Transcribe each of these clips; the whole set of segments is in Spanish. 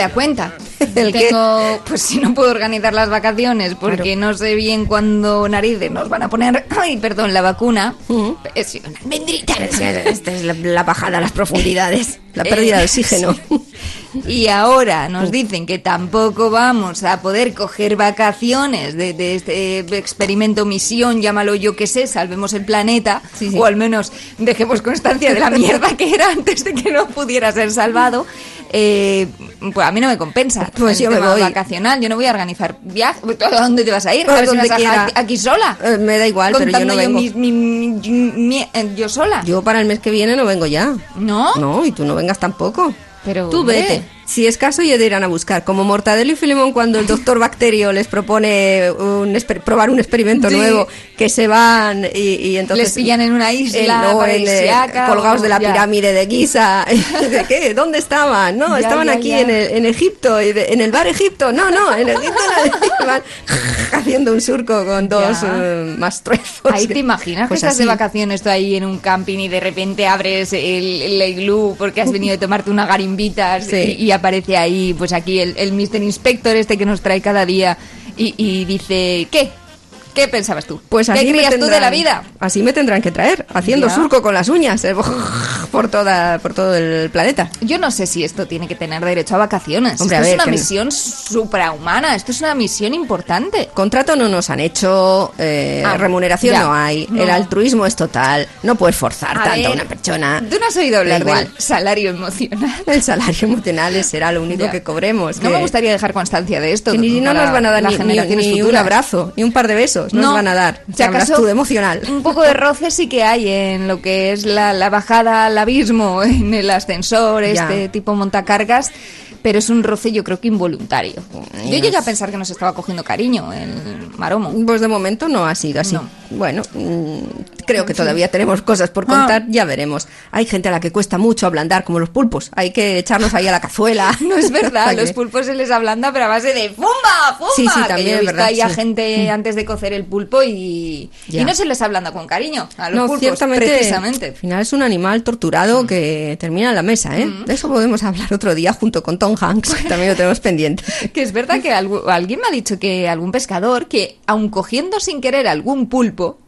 Sale a cuenta. ¿El qué? Tengo, pues si no puedo organizar las vacaciones porque no sé bien cuándo narices nos van a poner, ay, perdón, la vacuna. Es una almendrita. Esta es la, la bajada a las profundidades, la pérdida de Eh, oxígeno. Y ahora nos dicen que tampoco vamos a poder coger vacaciones de, de este experimento, misión, llámalo yo que sé, salvemos el planeta, Sí, sí. o al menos dejemos constancia de la mierda que era antes de que no pudiera ser salvado. Eh, pues a mí no me compensa. Pues el yo me voy. vacacional, yo no voy a organizar viaje. ¿A dónde te vas a ir? A si donde vas a aquí sola. Eh, me da igual, pero yo Contando no vengo. mi- mi- mi- mi- eh, yo sola. Yo para el mes que viene no vengo ya. ¿No? No, y tú no vengas tampoco. Pero, Tú vete. Si es caso, ya te irán a buscar. Como Mortadelo y Filemón cuando el doctor Bacterio les propone un probar un experimento Sí. nuevo, que se van y, y entonces... Les pillan en una isla no, en, eh, colgados o- de la ya. pirámide de Giza. ¿De qué? ¿Dónde estaban? No, Ya, estaban ya, aquí. En, el- en Egipto, en el bar Egipto. No, no, en Egipto van haciendo un surco con dos eh, más truefos. Ahí te imaginas Pues que estás de vacaciones tú ahí en un camping y de repente abres el, el iglú porque has venido a tomarte una garimbita Sí. y, y aparece ahí, pues aquí el, el Mr. Inspector este que nos trae cada día y, y dice, ¿qué? ¿Qué pensabas tú? Pues así ¿Qué me creías tú de la vida? Así me tendrán que traer, haciendo Ya. surco con las uñas eh, por toda por todo el planeta. Yo no sé si esto tiene que tener derecho a vacaciones. Hombre, esto a ver, es una no- misión suprahumana, esto es una misión importante. Contrato no nos han hecho, eh, Ah, remuneración ya. no hay, No. el altruismo es total, no puedes forzar A tanto a una persona. ¿Tú no has oído hablar del salario emocional? El salario emocional será lo único Ya. que cobremos. No que- me gustaría dejar constancia de esto. que ni no nos van a dar las ni, generaciones ni un abrazo, ni un par de besos, no nos van a dar. Si acaso, tú de emocional. Un poco de roce sí que hay en lo que es la, la bajada al abismo, en el ascensor, Ya. este tipo montacargas, pero es un roce yo creo que involuntario. Yo llegué a pensar que nos estaba cogiendo cariño el maromo. Pues de momento no ha sido así. No. Bueno, mm, creo que todavía tenemos cosas por contar, Ah. ya veremos. Hay gente a la que cuesta mucho ablandar, como los pulpos. Hay que echarlos ahí a la cazuela. No es verdad, los pulpos se les ablanda pero a base de ¡fumba! ¡fumba! Sí, sí, Que también yo he visto ahí a sí. gente antes de cocer el pulpo y, y no se les ablanda con cariño a los No, pulpos, ciertamente, precisamente. al final es un animal torturado que termina en la mesa, ¿eh? Mm. De eso podemos hablar otro día junto con Tom Hanks, que también lo tenemos pendiente. Que es verdad que algu- alguien me ha dicho que algún pescador que, aun cogiendo sin querer algún pulpo,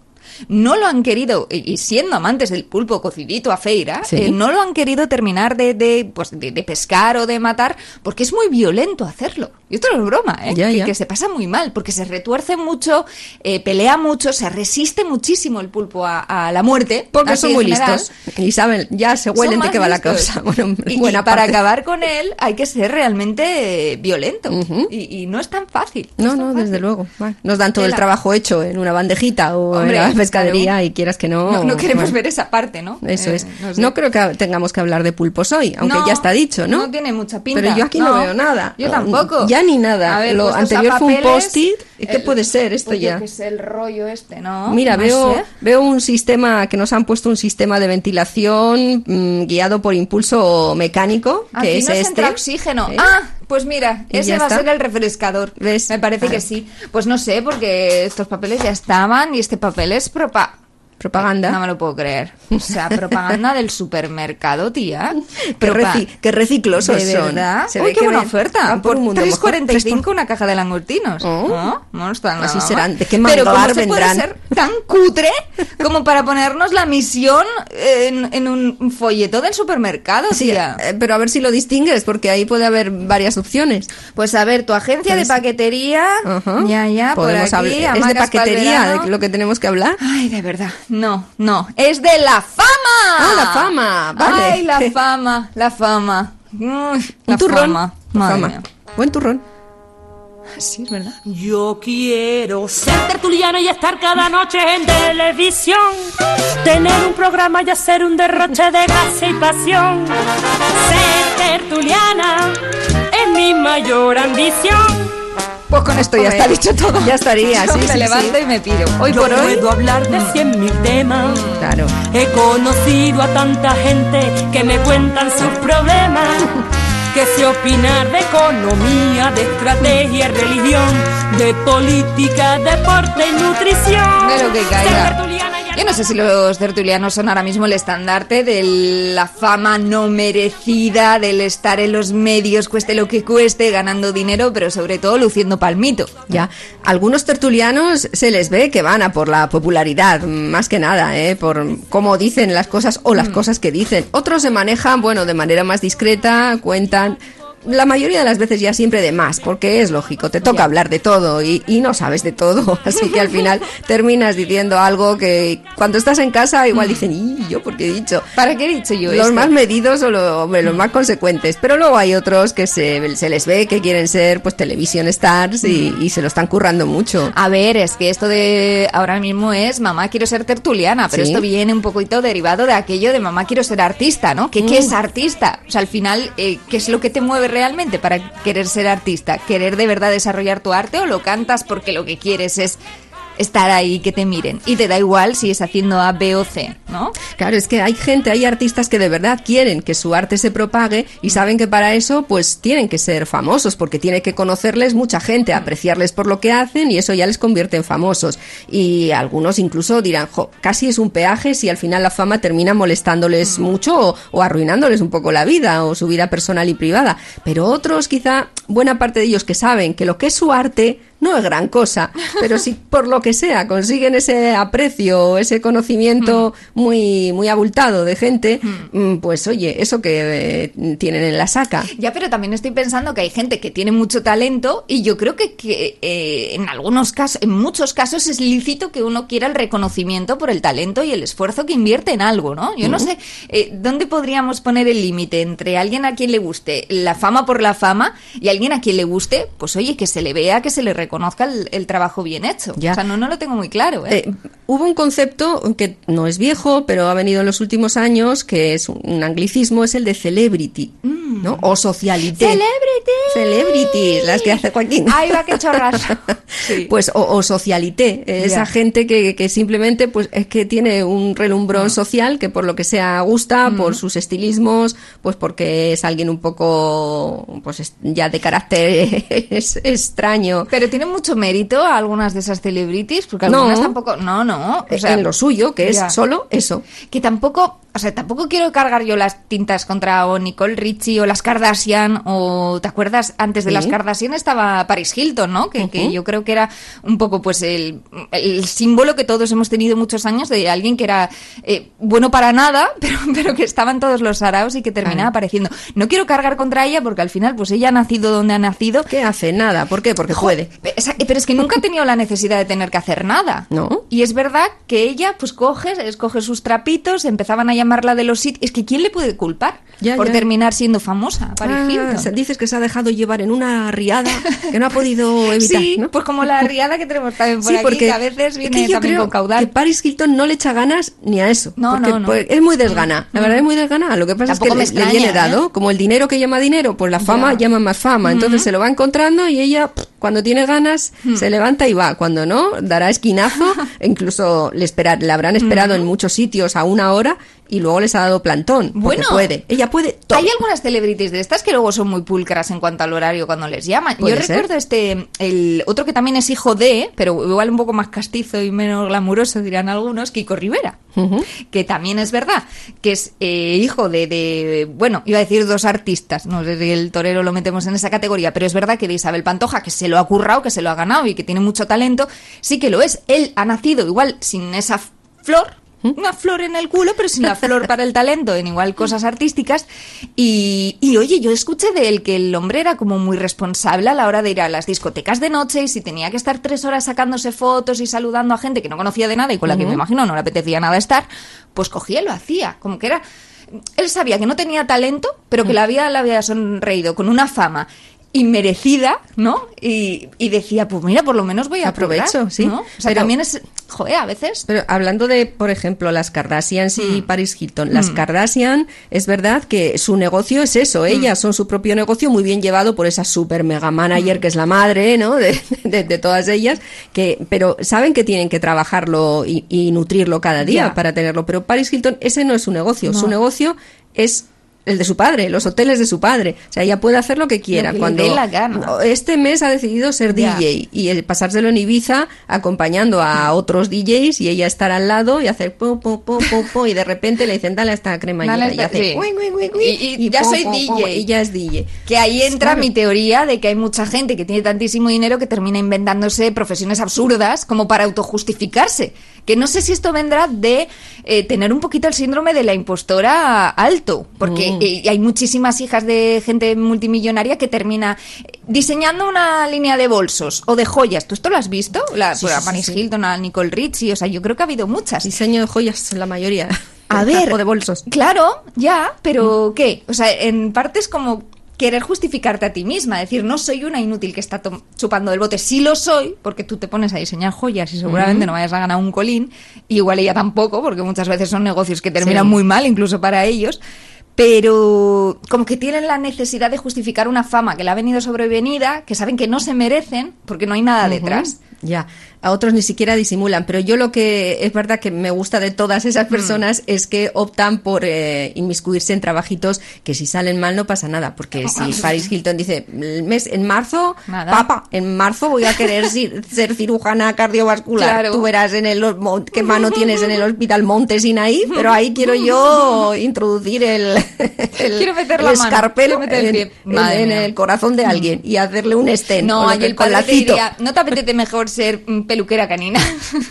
no lo han querido, y siendo amantes del pulpo cocidito a feira, Sí. eh, no lo han querido terminar de, de, pues, de, de pescar o de matar porque es muy violento hacerlo. Y esto no es broma, ¿eh? Ya, que, ya. que se pasa muy mal porque se retuerce mucho, eh, pelea mucho, se resiste muchísimo el pulpo a, a la muerte. Porque son muy general. listos y saben, ya se huelen de qué va la causa. Bueno, y, y buena para acabar con él hay que ser realmente violento. Y, y no es tan fácil. No, no, desde luego. Bueno, nos dan todo el trabajo hecho en una bandejita o Hombre, en la pescadería claro. y quieras que no. No, no queremos bueno, ver esa parte, ¿no? Eso Eh, es. no sé. No creo que tengamos que hablar de pulpos hoy, aunque No, ya está dicho, ¿no? no tiene mucha pinta. Pero yo aquí no, veo nada. yo tampoco. Ya ni nada. A ver, Lo anterior fue un post-it. ¿Y ¿Qué el- puede ser esto pues ya? qué sé, el rollo este, ¿no? Mira, veo, sé. veo un sistema que nos han puesto un sistema de ventilación mm, guiado por impulso mecánico, que Aquí es nos este. entra oxígeno. ¿Eh? Ah, pues mira, ese va a ser el refrescador. ¿Ves? Me parece que sí. Pues no sé, porque estos papeles ya estaban y este papel es propa. Propaganda. No me lo puedo creer. O sea, propaganda del supermercado, tía. Propa- reci- qué reciclosos ¿De son. Se Uy, ve qué que buena ven- oferta. Por un mundo mejor. 3,45 una caja de langostinos. Oh. ¿No? No está nada Así mal. serán. ¿De qué Pero ¿cómo manglar se puede vendrán? ser tan cutre como para ponernos la misión en, en un folleto del supermercado, tía? eh, pero a ver si lo distingues, porque ahí puede haber varias opciones. Pues a ver, tu agencia de Pues- paquetería, ya, ya, por Podemos aquí, hablar- Es de paquetería de lo que tenemos que hablar. Ay, de verdad. No, no. Es de la fama. Ah, la fama, vale. Ay, la fama, la fama. Uy, la Un turrón. fama. Madre fama. mía. Buen turrón. Sí, es verdad. Yo quiero ser tertuliana y estar cada noche en televisión. Tener un programa y hacer un derroche de gracia y pasión. Ser tertuliana es mi mayor ambición. Pues con esto ya está dicho todo. ya estaría, Yo sí, me sí, levanto sí. y me piro. Hoy Yo por hoy. puedo hablar de cien mil temas. Claro. He conocido a tanta gente que me cuentan sus problemas. Que sé opinar de economía, de estrategia, religión, de política, deporte y nutrición. De lo que caiga. Yo no sé si los tertulianos son ahora mismo el estandarte de la fama no merecida, del estar en los medios, cueste lo que cueste, ganando dinero, pero sobre todo luciendo palmito. Ya, algunos tertulianos se les ve que van a por la popularidad, más que nada, ¿eh? por cómo dicen las cosas o las cosas que dicen. Otros se manejan, bueno, de manera más discreta, cuentan. La mayoría de las veces ya siempre de más, porque es lógico, te toca hablar de todo y, y no sabes de todo, así que al final terminas diciendo algo que cuando estás en casa igual dicen, ¿y yo por qué he dicho? ¿Para qué he dicho yo los esto? más medidos o lo- hombre, los más consecuentes. Pero luego hay otros que se, se les ve que quieren ser pues television stars y, y se lo están currando mucho. A ver, es que esto de ahora mismo es mamá quiero ser tertuliana, pero Sí. esto viene un poquito derivado de aquello de mamá quiero ser artista, ¿no? ¿Qué, qué Mm. es artista? O sea, al final, eh, ¿qué es lo que te mueve realmente para querer ser artista? ¿Querer de verdad desarrollar tu arte o lo cantas porque lo que quieres es estar ahí, que te miren? Y te da igual si es haciendo A, B o C, ¿no? Claro, es que hay gente, hay artistas que de verdad quieren que su arte se propague y saben que para eso pues tienen que ser famosos porque tiene que conocerles mucha gente, apreciarles por lo que hacen y eso ya les convierte en famosos. Y algunos incluso dirán, jo, casi es un peaje si al final la fama termina molestándoles mucho o, o arruinándoles un poco la vida o su vida personal y privada. Pero otros quizá, buena parte de ellos que saben que lo que es su arte no es gran cosa, pero si por lo que sea consiguen ese aprecio, ese conocimiento muy, muy abultado de gente, mm, pues oye, eso que eh, tienen en la saca. Ya, pero también estoy pensando que hay gente que tiene mucho talento y yo creo que, que, eh, en algunos casos, en muchos casos es lícito que uno quiera el reconocimiento por el talento y el esfuerzo que invierte en algo, ¿no? Yo no sé eh, dónde podríamos poner el límite entre alguien a quien le guste la fama por la fama y alguien a quien le guste, pues oye, que se le vea, que se le reconozca el, el trabajo bien hecho. Ya. O sea, no, no lo tengo muy claro, hubo un concepto que no es viejo, pero ha venido en los últimos años, que es un anglicismo, es el de celebrity, ¿no? O socialité. ¡Celebrity! Celebrity, las que hace Joaquín. Ahí va, qué chorras. Sí. Pues, o, o socialité, eh, esa gente que, que simplemente pues es que tiene un relumbrón social que por lo que sea gusta, por sus estilismos, pues porque es alguien un poco pues es- ya de carácter es- extraño. Pero tiene mucho mérito algunas de esas celebrities, porque No. algunas tampoco. No, no. O sea, en lo suyo, que es solo eso. Que tampoco. O sea, tampoco quiero cargar yo las tintas contra o Nicole Richie o las Kardashian o ¿te acuerdas? Antes de las Kardashian estaba Paris Hilton, ¿no? Que, que yo creo que era un poco pues el, el símbolo que todos hemos tenido muchos años de alguien que era eh, bueno para nada, pero, pero que estaba en todos los saraos y que terminaba apareciendo. No quiero cargar contra ella porque al final pues ella ha nacido donde ha nacido. ¿Qué hace? Nada. ¿Por qué? Porque puede. Pero es que nunca ha tenido la necesidad de tener que hacer nada. No. Y es verdad que ella, pues coge, escoge sus trapitos, empezaban a llamarla de los sitios. Es que ¿quién le puede culpar Ya, por ya. terminar siendo famosa? Ah, dices que se ha dejado llevar en una riada que no ha podido evitar, sí, ¿no? pues como la riada que tenemos también por Sí, aquí, porque que a veces es viene que yo también creo con caudal. Que Paris Hilton no le echa ganas ni a eso. No, porque, no, no. pues, es muy desgana. La verdad es muy desgana. Lo que pasa Tampoco es que le- viene dado. ¿eh? Como el dinero que llama dinero, pues la fama Ya. llama más fama. Entonces se lo va encontrando y ella pff, cuando tiene ganas, Hmm. se levanta y va. Cuando no, dará esquinazo. e incluso le, esperar, le habrán esperado en muchos sitios a una hora y luego les ha dado plantón. Bueno. puede. Ella puede todo. Hay algunas celebrities de estas que luego son muy pulcras en cuanto al horario cuando les llaman. Yo ser. recuerdo este, el otro que también es hijo de, pero igual un poco más castizo y menos glamuroso, dirán algunos, Kiko Rivera. Que también es verdad, que es eh, hijo de, de, bueno, iba a decir dos artistas, no sé si el torero lo metemos en esa categoría, pero es verdad que de Isabel Pantoja, que se lo ha currado, que se lo ha ganado y que tiene mucho talento, sí que lo es. Él ha nacido igual sin esa flor, una flor en el culo, pero sin la flor para el talento, en igual cosas artísticas. Y, y, oye, yo escuché de él que el hombre era como muy responsable a la hora de ir a las discotecas de noche y si tenía que estar tres horas sacándose fotos y saludando a gente que no conocía de nada y con la que me imagino no le apetecía nada estar, pues cogía y lo hacía. Como que era. Él sabía que no tenía talento, pero que la vida le había sonreído con una fama inmerecida, ¿no? Y, y decía, pues mira, por lo menos voy a Aprovecho, sí. ¿no? O sea, Pero- también es, joder, a veces Pero hablando de, por ejemplo, las Kardashians y Mm. Paris Hilton, las Kardashian es verdad que su negocio es Mm. eso, ellas son su propio negocio muy bien llevado por esa super mega manager Mm. que es la madre, ¿no? De, de- de todas ellas, que pero saben que tienen que trabajarlo y, y nutrirlo cada día para tenerlo. Pero Paris Hilton ese no es su negocio, No. su negocio es el de su padre, los hoteles de su padre. O sea, ella puede hacer lo que quiera. que le Cuando dé la gana. este mes ha decidido ser Ya. DJ y el pasárselo en Ibiza acompañando a otros DJs y ella estar al lado y hacer pum, pum, pum, pum, pum, y de repente le dicen dale esta cremallera y hace sí. "Uy, uy, uy, uy", Y- y ya pum, soy pum, DJ. y ya es DJ. Que ahí entra Claro. mi teoría de que hay mucha gente que tiene tantísimo dinero que termina inventándose profesiones absurdas como para autojustificarse. Que no sé si esto vendrá de eh, tener un poquito el síndrome de la impostora alto, porque Mm. Eh, hay muchísimas hijas de gente multimillonaria que termina diseñando una línea de bolsos o de joyas. ¿Tú esto lo has visto? La, Sí, pues, a sí, Paris. Hilton, a Nicole Richie, o sea, yo creo que ha habido muchas. Diseño de joyas la mayoría. A ver. O de bolsos. Claro, ya, pero Mm. ¿qué? O sea, en parte es como querer justificarte a ti misma, decir, no soy una inútil que está chupando del bote. Sí lo soy, porque tú te pones a diseñar joyas y seguramente no vayas a ganar un colín, y igual ella tampoco, porque muchas veces son negocios que terminan Sí. muy mal, incluso para ellos. Pero como que tienen la necesidad de justificar una fama que le ha venido sobrevenida, que saben que no se merecen, porque no hay nada detrás. Ya, a otros ni siquiera disimulan, pero yo lo que es verdad que me gusta de todas Mm. esas personas es que optan por eh, inmiscuirse en trabajitos que si salen mal no pasa nada, porque si Paris Hilton dice, el mes en marzo, Nada. papa, en marzo voy a querer ser cirujana cardiovascular, Claro. tú verás en el qué mano tienes en el hospital Monte Sinaí, pero ahí quiero yo introducir el, el, Quiero meter el la mano, escarpelo quiero meter el en, en- el corazón de alguien y hacerle un stent No, con, el con lacito. diría, ¿no te apetece mejor ser peluquera canina?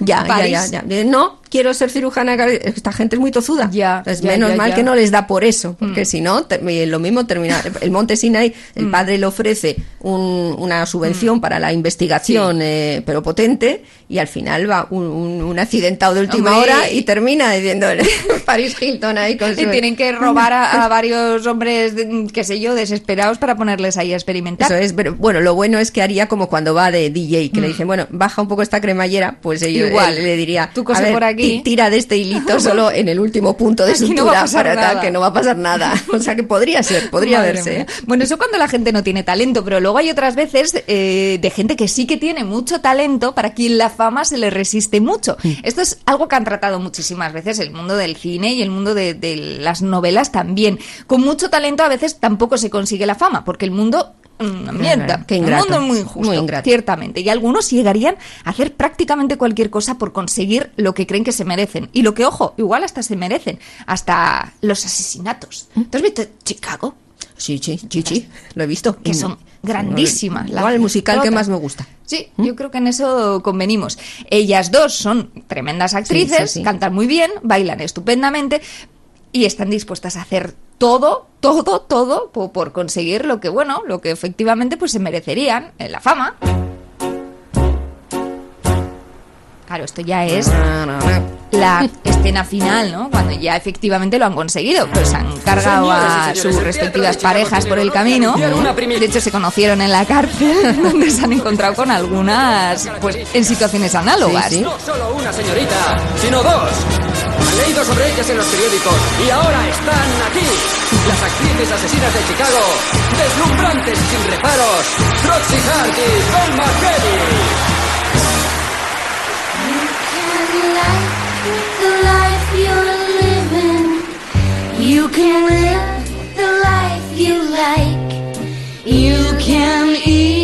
Ya, ya, ya, ya. Eh, No, quiero ser cirujana. Esta gente es muy tozuda. Ya, Entonces, ya, menos ya, mal que no les da por eso, porque si no, lo mismo termina. El Monte Sinai, el Mm. padre le ofrece un- una subvención para la investigación, eh, pero potente, y al final va un, un- un accidentado de última Hombre. hora y termina diciendo Paris Hilton ahí con su. Y tienen que robar a, a varios hombres, de- qué sé yo, desesperados para ponerles ahí a experimentar. Eso es, pero bueno, lo bueno es que haría como cuando va de DJ, que le dicen, bueno, baja un poco esta cremallera, pues ellos, Mm. Igual. él le diría, Tú cose a ver, por aquí. Ti- tira de este hilito solo en el último punto de no sutura pasar para nada. que no va a pasar nada. O sea que podría ser, podría Madre verse. mía. ¿eh? Bueno, eso cuando la gente no tiene talento, pero luego hay otras veces eh, de gente que sí que tiene mucho talento, para quien la fama se le resiste mucho. Esto es algo que han tratado muchísimas veces el mundo del cine y el mundo de, de las novelas también. Con mucho talento a veces tampoco se consigue la fama, porque el mundo... Una mierda. Qué el mundo es muy injusto, Muy ingrato. ciertamente. Y algunos llegarían a hacer prácticamente cualquier cosa por conseguir lo que creen que se merecen. Y lo que, ojo, igual hasta se merecen. Hasta los asesinatos. ¿Tú has visto Chicago? Sí, sí, sí, sí, lo he visto. que son grandísimas. Igual el musical que más me gusta. Sí, yo creo que en eso convenimos. Ellas dos son tremendas actrices, sí, sí. cantan muy bien, bailan estupendamente y están dispuestas a hacer todo, todo, todo po- por, conseguir lo que, bueno, lo que efectivamente pues se merecerían, eh, la fama. Claro, esto ya es la escena final, ¿no? Cuando ya efectivamente lo han conseguido. Pues han cargado a sus respectivas parejas por el camino. De hecho, se conocieron en la cárcel, donde se han encontrado con algunas, pues, en situaciones análogas. No solo una señorita, sino dos. Leído sobre ellas en los periódicos y ahora están aquí. Las actrices asesinas de Chicago, deslumbrantes y sin reparos, Roxy Hart y Velma Kelly. You can live the life you like. You can even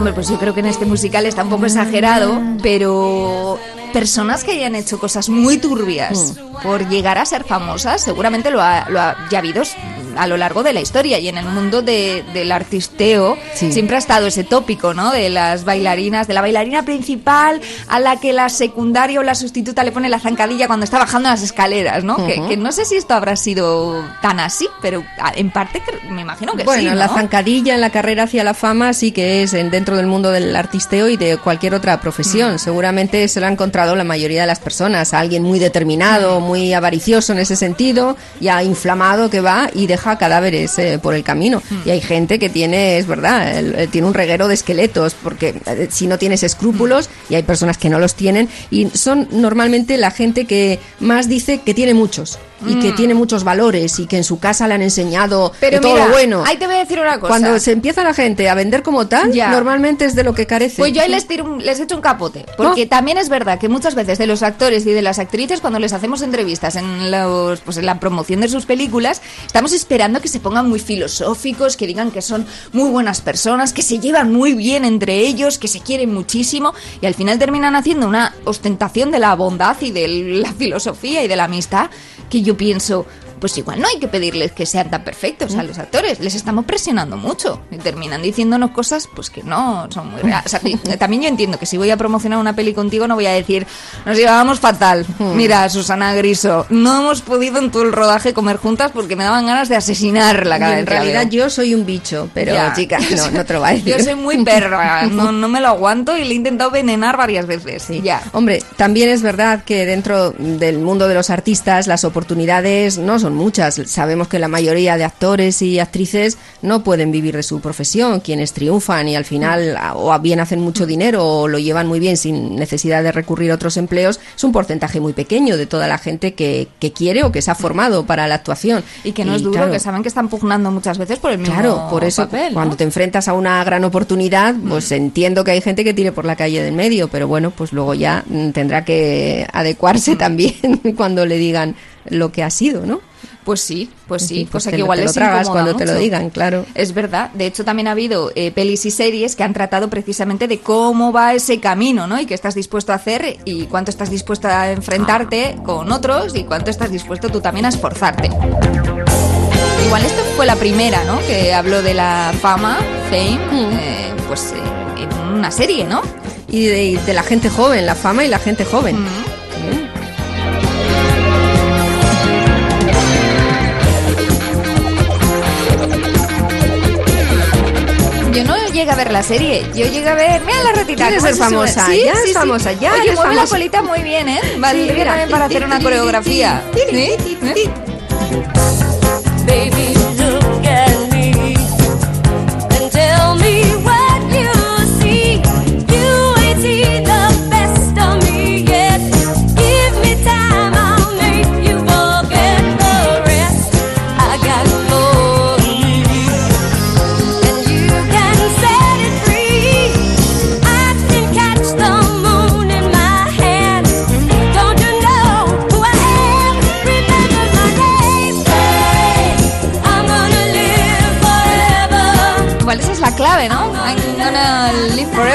Hombre, pues yo creo que en este musical está un poco exagerado, pero personas que hayan hecho cosas muy turbias por llegar a ser famosas, seguramente lo ha, lo ha ya habido a lo largo de la historia y en el mundo de- del artisteo Sí. siempre ha estado ese tópico, ¿no? De las bailarinas, de la bailarina principal a la que la secundaria o la sustituta le pone la zancadilla cuando está bajando las escaleras, ¿no? que, que no sé si esto habrá sido tan así, pero en parte me imagino que Bueno, sí, la ¿no? zancadilla en la carrera hacia la fama sí que es en- dentro del mundo del artisteo y de cualquier otra profesión. Mm. Seguramente se lo ha encontrado la mayoría de las personas. A alguien muy determinado, muy avaricioso en ese sentido, ya inflamado que va y deja cadáveres eh, por el camino. Mm. Y hay gente que tiene, es verdad, el- eh, tiene un reguero de esqueletos, porque eh, si no tienes escrúpulos, Mm. y hay personas que no los tienen, y son normalmente la gente que más dice que tiene muchos. Y que tiene muchos valores y que en su casa le han enseñado Mm. Pero todo mira, lo bueno. ahí te voy a decir una cosa. Cuando se empieza la gente a vender como tal, Ya. normalmente es de lo que carece. Pues yo ahí les, tiro les echo un capote. Porque también es verdad que muchas veces de los actores y de las actrices, cuando les hacemos entrevistas en, los, pues en la promoción de sus películas, estamos esperando que se pongan muy filosóficos, que digan que son muy buenas personas, que se llevan muy bien entre ellos, que se quieren muchísimo. Y al final terminan haciendo una ostentación de la bondad y de la filosofía y de la amistad que yo pienso. Pues igual no hay que pedirles que sean tan perfectos a los actores, les estamos presionando mucho y terminan diciéndonos cosas pues que no son muy reales. O sea, y- también yo entiendo que si voy a promocionar una peli contigo no voy a decir nos llevábamos fatal. Mira, Susana Griso, no hemos podido en todo el rodaje comer juntas porque me daban ganas de asesinarla cada vez en realidad yo soy un bicho, pero Ya. chica, no, no te lo va a decir. Yo soy muy perra, no, no me lo aguanto y le he intentado venenar varias veces. Sí. Ya. Hombre, también es verdad que dentro del mundo de los artistas las oportunidades no son muchas. Sabemos que la mayoría de actores y actrices no pueden vivir de su profesión. Quienes triunfan y al final o bien hacen mucho dinero o lo llevan muy bien sin necesidad de recurrir a otros empleos, es un porcentaje muy pequeño de toda la gente que, que quiere o que se ha formado para la actuación. Y que no es duro, claro, que saben que están pugnando muchas veces por el mismo Claro, por eso papel, ¿no? cuando te enfrentas a una gran oportunidad, pues entiendo que hay gente que tire por la calle del medio, pero bueno, pues luego ya mm, tendrá que adecuarse también cuando le digan lo que ha sido, ¿no? Pues sí, pues sí, pues cosa te que lo- igual te lo les tragas cuando te lo digan, claro. Es verdad. De hecho, también ha habido eh, pelis y series que han tratado precisamente de cómo va ese camino, ¿no? Y qué estás dispuesto a hacer y cuánto estás dispuesto a enfrentarte con otros y cuánto estás dispuesto tú también a esforzarte. Igual esto fue la primera, ¿no? Que habló de la fama, fame, Mm. eh, pues eh, en una serie, ¿no? Y de, la gente joven, la fama y la gente joven. Mm. Llegué a ver la serie, yo llegué a ver. Mira la ratita. ¿Quieres cómo ser famosa? Sí, Ya sí, sí. famosa, ya Oye, mueve la famosa. colita muy bien, ¿eh? Valdría también para hacer una coreografía. ¿Eh?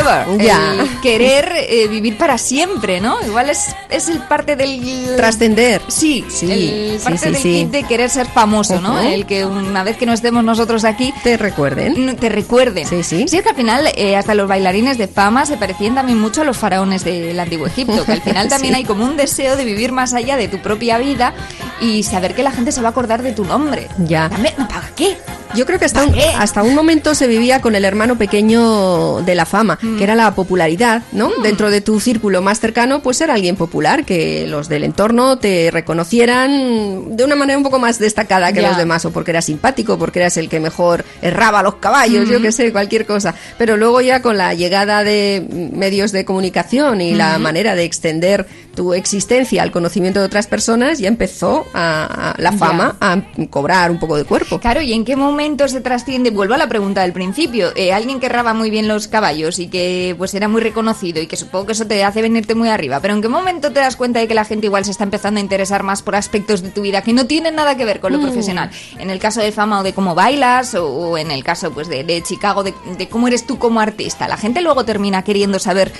Forever. Ya. El querer eh, vivir para siempre, ¿no? Igual es, es el parte del... Trascender. Sí, Sí, el sí, parte sí, del sí. kit de querer ser famoso, ¿no? Ujú. El que una vez que no estemos nosotros aquí, Te recuerden. te recuerden. Sí, sí. es que al final eh, hasta los bailarines de fama se parecían también mucho a los faraones del antiguo Egipto, que al final también Sí. hay como un deseo de vivir más allá de tu propia vida y saber que la gente se va a acordar de tu nombre. Ya. También, no, ¿para qué? Yo creo que hasta un, ¿Para qué? hasta un momento se vivía con el hermano pequeño de la fama, Mm. que era la popularidad, ¿no? Dentro de tu círculo más cercano, pues era alguien popular, que los del entorno te reconocieran de una manera un poco más destacada que los demás, o porque eras simpático, porque eras el que mejor erraba los caballos, yo que sé, cualquier cosa. Pero luego ya con la llegada de medios de comunicación y la manera de extender tu existencia al conocimiento de otras personas, ya empezó a, a la Ya. fama a cobrar un poco de cuerpo. Claro, ¿y en qué momento se trasciende? Vuelvo a la pregunta del principio. Eh, alguien que raba muy bien los caballos y que pues era muy reconocido y que supongo que eso te hace venirte muy arriba, pero ¿en qué momento te das cuenta de que la gente igual se está empezando a interesar más por aspectos de tu vida que no tienen nada que ver con lo profesional? En el caso de fama o de cómo bailas o, o en el caso pues de, de Chicago, de, de cómo eres tú como artista. La gente luego termina queriendo saber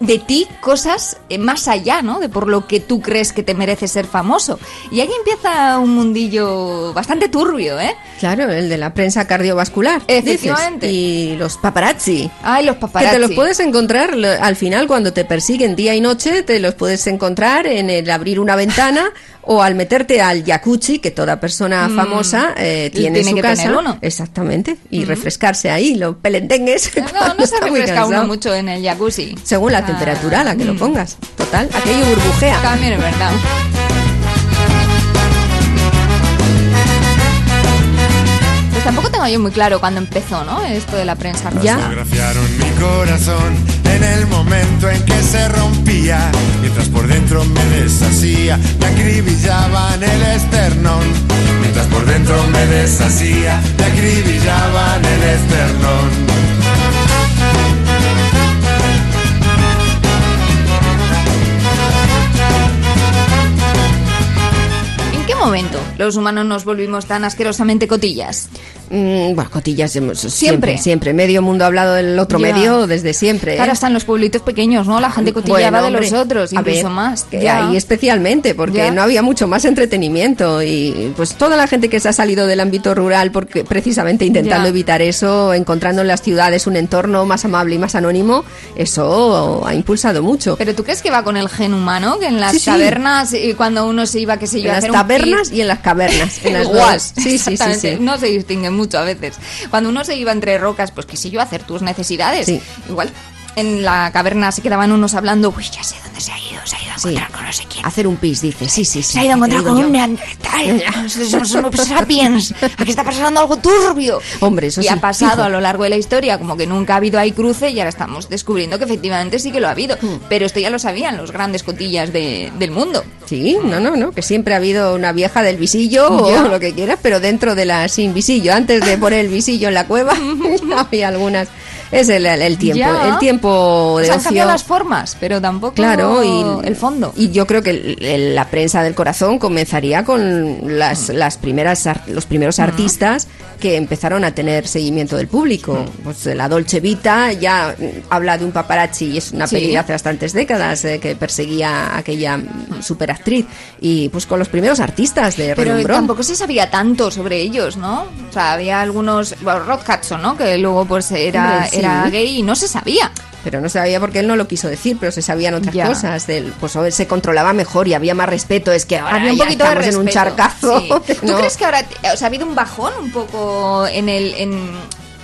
de ti cosas eh, más allá, ¿no? De por lo que tú crees que te mereces ser famoso. Y ahí empieza un mundillo bastante turbio, ¿eh? Claro, el de la prensa cardiovascular. dices, Efectivamente. Y los paparazzi. Ay, los Que paparazzi. te los puedes encontrar al final cuando te persiguen día y noche, te los puedes encontrar en el abrir una ventana o al meterte al jacuzzi, que toda persona famosa eh, tiene, en Mm. tiene su que casa. tener uno. Exactamente. Y refrescarse ahí, los pelendengues. No, no se refresca uno mucho en el jacuzzi. Según la Ah, temperatura a la que lo mm. pongas. Total, aquello burbujea. También es verdad. Pues tampoco tengo yo muy claro cuándo empezó, ¿no? Esto de la prensa rosa. Ya. Fotografiaron mi corazón en el momento en que se rompía, mientras por dentro me deshacía, me acribillaban el esternón. Mientras por dentro me deshacía, me acribillaban el esternón. Momento los humanos nos volvimos tan asquerosamente cotillas? Mm, bueno, cotillas Siempre. siempre, siempre. Medio mundo ha hablado del otro Ya. medio desde siempre. ¿eh? Ahora están los pueblitos pequeños, ¿no? La gente cotillaba Bueno, de los otros, incluso ver, más. que Ya. ahí especialmente, porque Ya. no había mucho más entretenimiento y pues toda la gente que se ha salido del ámbito rural, porque precisamente intentando evitar eso, encontrando en las ciudades un entorno más amable y más anónimo, eso ha impulsado mucho. Pero tú crees que va con el gen humano, que en las Sí, sí. cavernas, y cuando uno se iba, qué sé yo, en a hacer un y en las cavernas. En las Igual, dos. Sí, sí, sí, exactamente. sí. No se distinguen mucho a veces. Cuando uno se iba entre rocas, pues qué sé yo, hacer tus necesidades. Sí. Igual en la caverna se quedaban unos hablando, uy, ya sé dónde se ha ido, se ha ido a Sí. encontrar con no sé quién. Hacer un pis, dice. Sí, sí, sí. Se ha ido a encontrar con yo. un neandertal. Somos sapiens. Aquí está pasando algo turbio. Hombre, eso y sí, ha pasado a lo largo de la historia como que nunca ha habido ahí cruce y ahora estamos descubriendo que efectivamente sí que lo ha habido. Hmm. Pero esto ya lo sabían los grandes cotillas de- del mundo. Sí, no, no, no, que siempre ha habido una vieja del visillo o lo que quieras, pero dentro de la sin visillo. Antes de poner el visillo en la cueva, había algunas. Es el, el- tiempo, Ya. el tiempo de Se han ocio. cambiado las formas, pero tampoco Claro, y el fondo. Y yo creo que el- el- la prensa del corazón comenzaría con las, las primeras los primeros artistas que empezaron a tener seguimiento del público. Pues la Dolce Vita ya mm, habla de un paparazzi y es una Sí. peli de hace bastantes décadas eh, que perseguía a aquella mm, superactriz. Y pues con los primeros artistas de Pero renombrón. tampoco se sabía tanto sobre ellos, ¿no? O sea, había algunos... Bueno, Rod Hudson, ¿no? Que luego pues era, Hombre, sí. era gay y no se sabía. Pero no sabía porque él no lo quiso decir, pero se sabían otras Ya. cosas. Del, pues o él se controlaba mejor y había más respeto. Es que ahora Había un ya poquito de estamos en un respeto, charcazo. sí. ¿Tú ¿no? crees que ahora o sea, ha habido un bajón un poco en el en,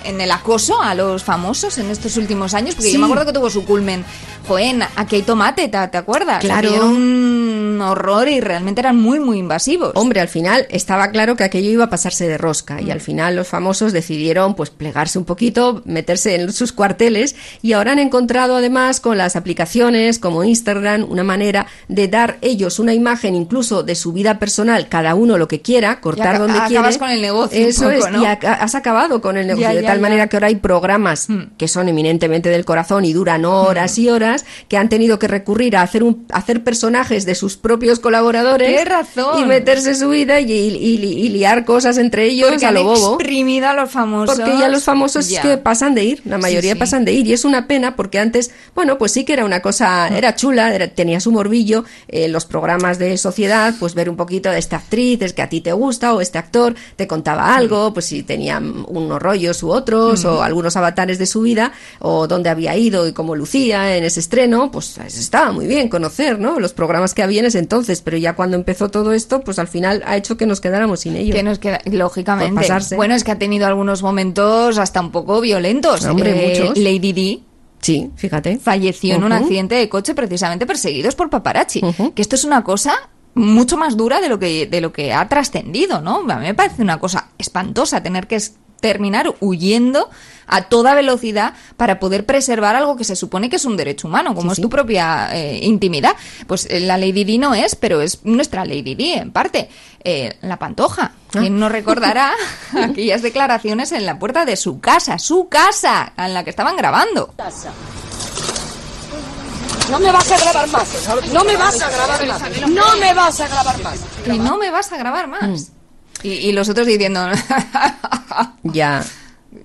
en el acoso a los famosos en estos últimos años? Porque Sí. yo me acuerdo que tuvo su culmen. Joen, aquí hay tomate, ¿te, te acuerdas? Claro. Era un horror y realmente eran muy, muy invasivos. Hombre, al final estaba claro que aquello iba a pasarse de rosca y al final los famosos decidieron pues plegarse un poquito, meterse en sus cuarteles y ahora han encontrado además con las aplicaciones como Instagram una manera de dar ellos una imagen incluso de su vida personal, cada uno lo que quiera, cortar donde acabas quiere. con el negocio un Eso poco, es, ¿no? y has acabado con el negocio Ya, de ya, tal manera que ahora hay programas Mm. que son eminentemente del corazón y duran horas y horas que han tenido que recurrir a hacer un a hacer personajes de sus propios colaboradores razón. y meterse su vida y, y- y- y liar cosas entre ellos Porque a lo bobo. exprimido a los famosos. Porque ya los famosos es que pasan de ir, la mayoría sí. pasan de ir y es una pena porque antes, bueno, pues sí que era una cosa, era chula, era- tenía su morbillo, eh, los programas de sociedad, pues ver un poquito de esta actriz, es que a ti te gusta o este actor te contaba algo, pues si tenían unos rollos u otros o algunos avatares de su vida o dónde había ido y cómo lucía en ese estreno, pues estaba muy bien conocer, ¿no? Los programas que había en ese entonces, pero ya cuando empezó todo esto, pues al final ha hecho que nos quedáramos sin ello. Que nos queda, lógicamente. Bueno, es que ha tenido algunos momentos hasta un poco violentos. Eh, Hombre, muchos. Lady Di Sí, fíjate. falleció en un accidente de coche precisamente perseguidos por paparazzi. Que esto es una cosa mucho más dura de lo que de lo que ha trascendido, ¿no? A mí me parece una cosa espantosa tener que terminar huyendo a toda velocidad para poder preservar algo que se supone que es un derecho humano, como Sí, es sí. tu propia eh, intimidad. Pues eh, la Lady Di no es, pero es nuestra Lady Di en parte. Eh, la Pantoja. Ah. ¿Quién no recordará aquellas declaraciones en la puerta de su casa, su casa, en la que estaban grabando? No me vas a grabar más. No me vas a grabar más. No me vas a grabar más. Y no me vas a grabar más. Mm. Y, y los otros diciendo, Ya.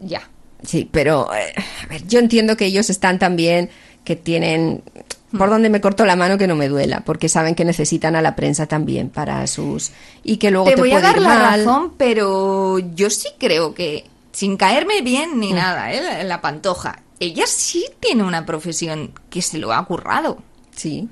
ya. Sí, pero eh, a ver, yo entiendo que ellos están también que tienen por donde me corto la mano que no me duela, porque saben que necesitan a la prensa también para sus y que luego Te te, voy a puede dar ir la mal. razón, pero yo sí creo que, sin caerme bien Mm. ni nada, ¿eh? la, la pantoja, ella sí tiene una profesión que se lo ha currado. Sí.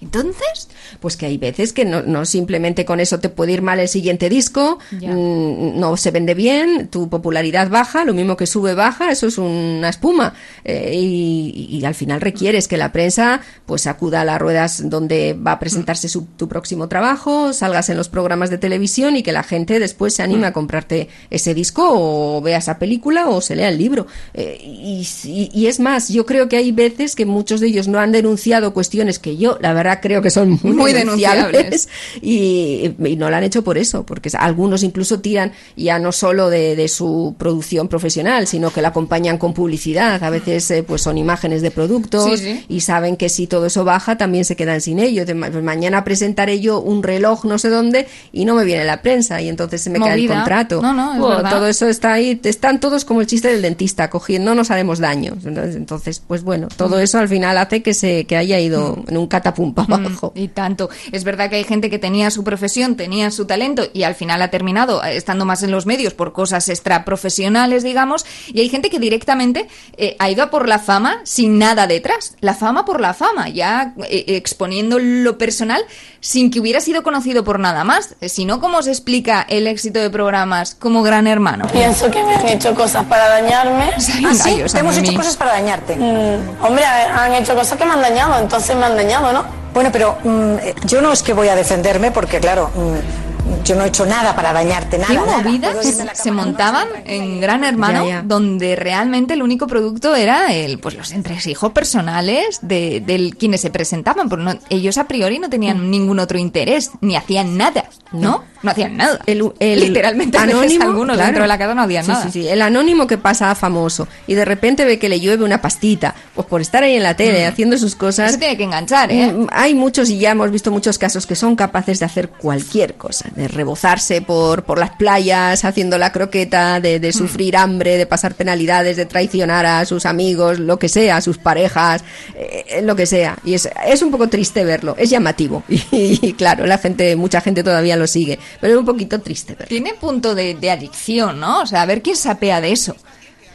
Entonces, Pues que hay veces que no, no simplemente con eso te puede ir mal el siguiente disco, mm, no se vende bien, tu popularidad baja, lo mismo que sube baja, eso es una espuma. Eh, y, y al final requieres que la prensa pues acuda a las ruedas donde va a presentarse su- tu próximo trabajo, salgas en los programas de televisión y que la gente después se anime a comprarte ese disco o vea esa película o se lea el libro. Eh, y, y- y es más, yo creo que hay veces que muchos de ellos no han denunciado cuestiones que yo, la verdad, creo que son muy, Muy denunciables denunciables. y, y no lo han hecho por eso, porque algunos incluso tiran ya no solo de, de su producción profesional, sino que la acompañan con publicidad. A veces eh, pues son imágenes de productos Sí, sí. y saben que si todo eso baja también se quedan sin ello. De pues mañana presentaré yo un reloj no sé dónde y no me viene la prensa y entonces se me cae el Movida. contrato. No, no, es todo eso está ahí, están todos como el chiste del dentista, cogiendo, no nos haremos daño. Entonces, entonces, pues bueno, todo eso al final hace que se que haya ido en un catapum para abajo. Mm, y tanto. Es verdad que hay gente que tenía su profesión, tenía su talento y al final ha terminado eh, estando más en los medios por cosas extraprofesionales, digamos, y hay gente que directamente eh, ha ido a por la fama sin nada detrás. La fama por la fama, ya eh, exponiendo lo personal sin que hubiera sido conocido por nada más. Si no, ¿cómo se explica el éxito de programas como Gran Hermano? Pienso que me han hecho cosas para dañarme. ¿Ah, sí? Te hemos hecho cosas para dañarte. Mm, hombre, han hecho cosas que me han dañado, entonces me han dañado, ¿no? Bueno, pero mm, eh, yo no es que voy a defenderme porque, claro, mm, yo no he hecho nada para dañarte, nada. ¿Qué movidas se cama. montaban en Gran Hermano Ya, ya. donde realmente el único producto era el pues los entresijos personales de, del quienes se presentaban? Porque no- ellos a priori no tenían ningún otro interés, ni hacían nada, ¿no? No, hacían nada. El, el Literalmente anónimo, algunos claro. dentro de la casa no hacían Sí, nada. Sí, sí, el anónimo que pasa a famoso y de repente ve que le llueve una pastita, pues por estar ahí en la tele haciendo sus cosas. Eso tiene que enganchar, ¿eh? Mm, Hay muchos y ya hemos visto muchos casos que son capaces de hacer cualquier cosa, de rebozarse por, por las playas haciendo la croqueta, de, de sufrir hambre, de pasar penalidades, de traicionar a sus amigos, lo que sea, a sus parejas, eh, lo que sea. Y es, es un poco triste verlo, es llamativo. Y, claro, la gente, mucha gente todavía lo sigue, pero es un poquito triste verlo. Tiene punto de, de adicción, ¿no? O sea, a ver quién sapea de eso.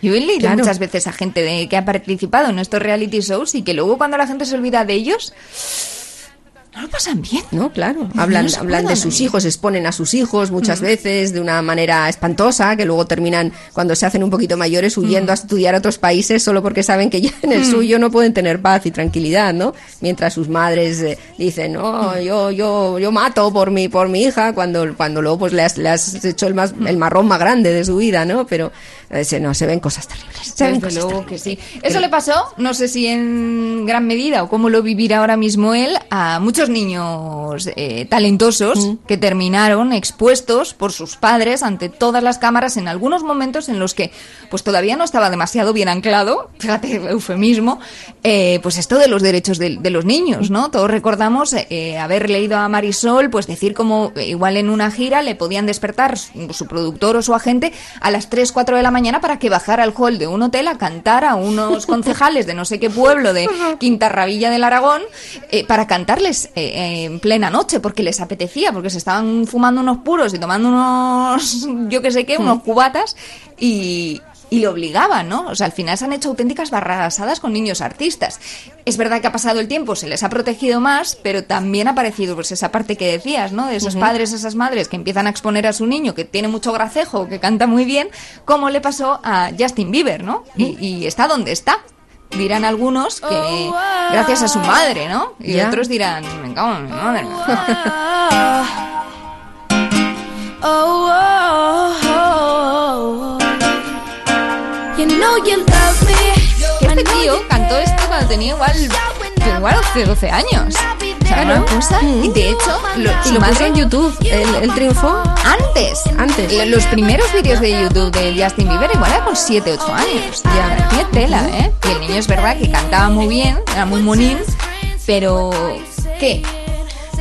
Yo he leído Claro. muchas veces a gente de, que ha participado en estos reality shows y que luego cuando la gente se olvida de ellos, no lo pasan bien. No, claro. Hablan, No hablan de sus hijos, exponen a sus hijos muchas veces de una manera espantosa, que luego terminan, cuando se hacen un poquito mayores, huyendo a estudiar a otros países solo porque saben que ya en el suyo no pueden tener paz y tranquilidad, ¿no? Mientras sus madres eh, dicen, no, yo, yo, yo mato por mi, por mi hija, cuando, cuando luego pues le has, le has hecho el, más, el marrón más grande de su vida, ¿no? Pero se, no, se ven cosas terribles. Se ven Desde cosas luego que terribles. sí. Eso le pasó, no sé si en gran medida o cómo lo vivirá ahora mismo él, a muchos niños eh, talentosos que terminaron expuestos por sus padres ante todas las cámaras en algunos momentos en los que pues todavía no estaba demasiado bien anclado, fíjate, eufemismo, eh, pues esto de los derechos de, de los niños, ¿no? Todos recordamos eh, haber leído a Marisol, pues decir como eh, igual en una gira le podían despertar su, su productor o su agente a las 3, 4 de la mañana para que bajara al hall de un hotel a cantar a unos concejales de no sé qué pueblo de Quintarrabilla del Aragón eh, para cantarles eh, eh, en plena noche porque les apetecía, porque se estaban fumando unos puros y tomando unos, yo que sé qué, unos cubatas y, y le obligaban, ¿no? O sea, al final se han hecho auténticas barrasadas con niños artistas. Es verdad que ha pasado el tiempo, se les ha protegido más, pero también ha aparecido pues esa parte que decías, ¿no? De esos Ujú. padres, esas madres que empiezan a exponer a su niño que tiene mucho gracejo, que canta muy bien, como le pasó a Justin Bieber, ¿no? Y, y está donde está. Dirán algunos que gracias a su madre, ¿no? Y otros dirán, me cago en mi madre. You know you love me. Que este tío cantó esto cuando tenía igual, pues igual 11, 12 años. O sea, cosa. Y de hecho, lo, Y lo puso en YouTube. Él, él triunfó antes. Antes. Lo- Los primeros vídeos de YouTube de Justin Bieber igual era con 7, 8 años. Ya, tiene tela, ¿eh? Y el niño es verdad que cantaba muy bien, era muy monín, pero ¿qué?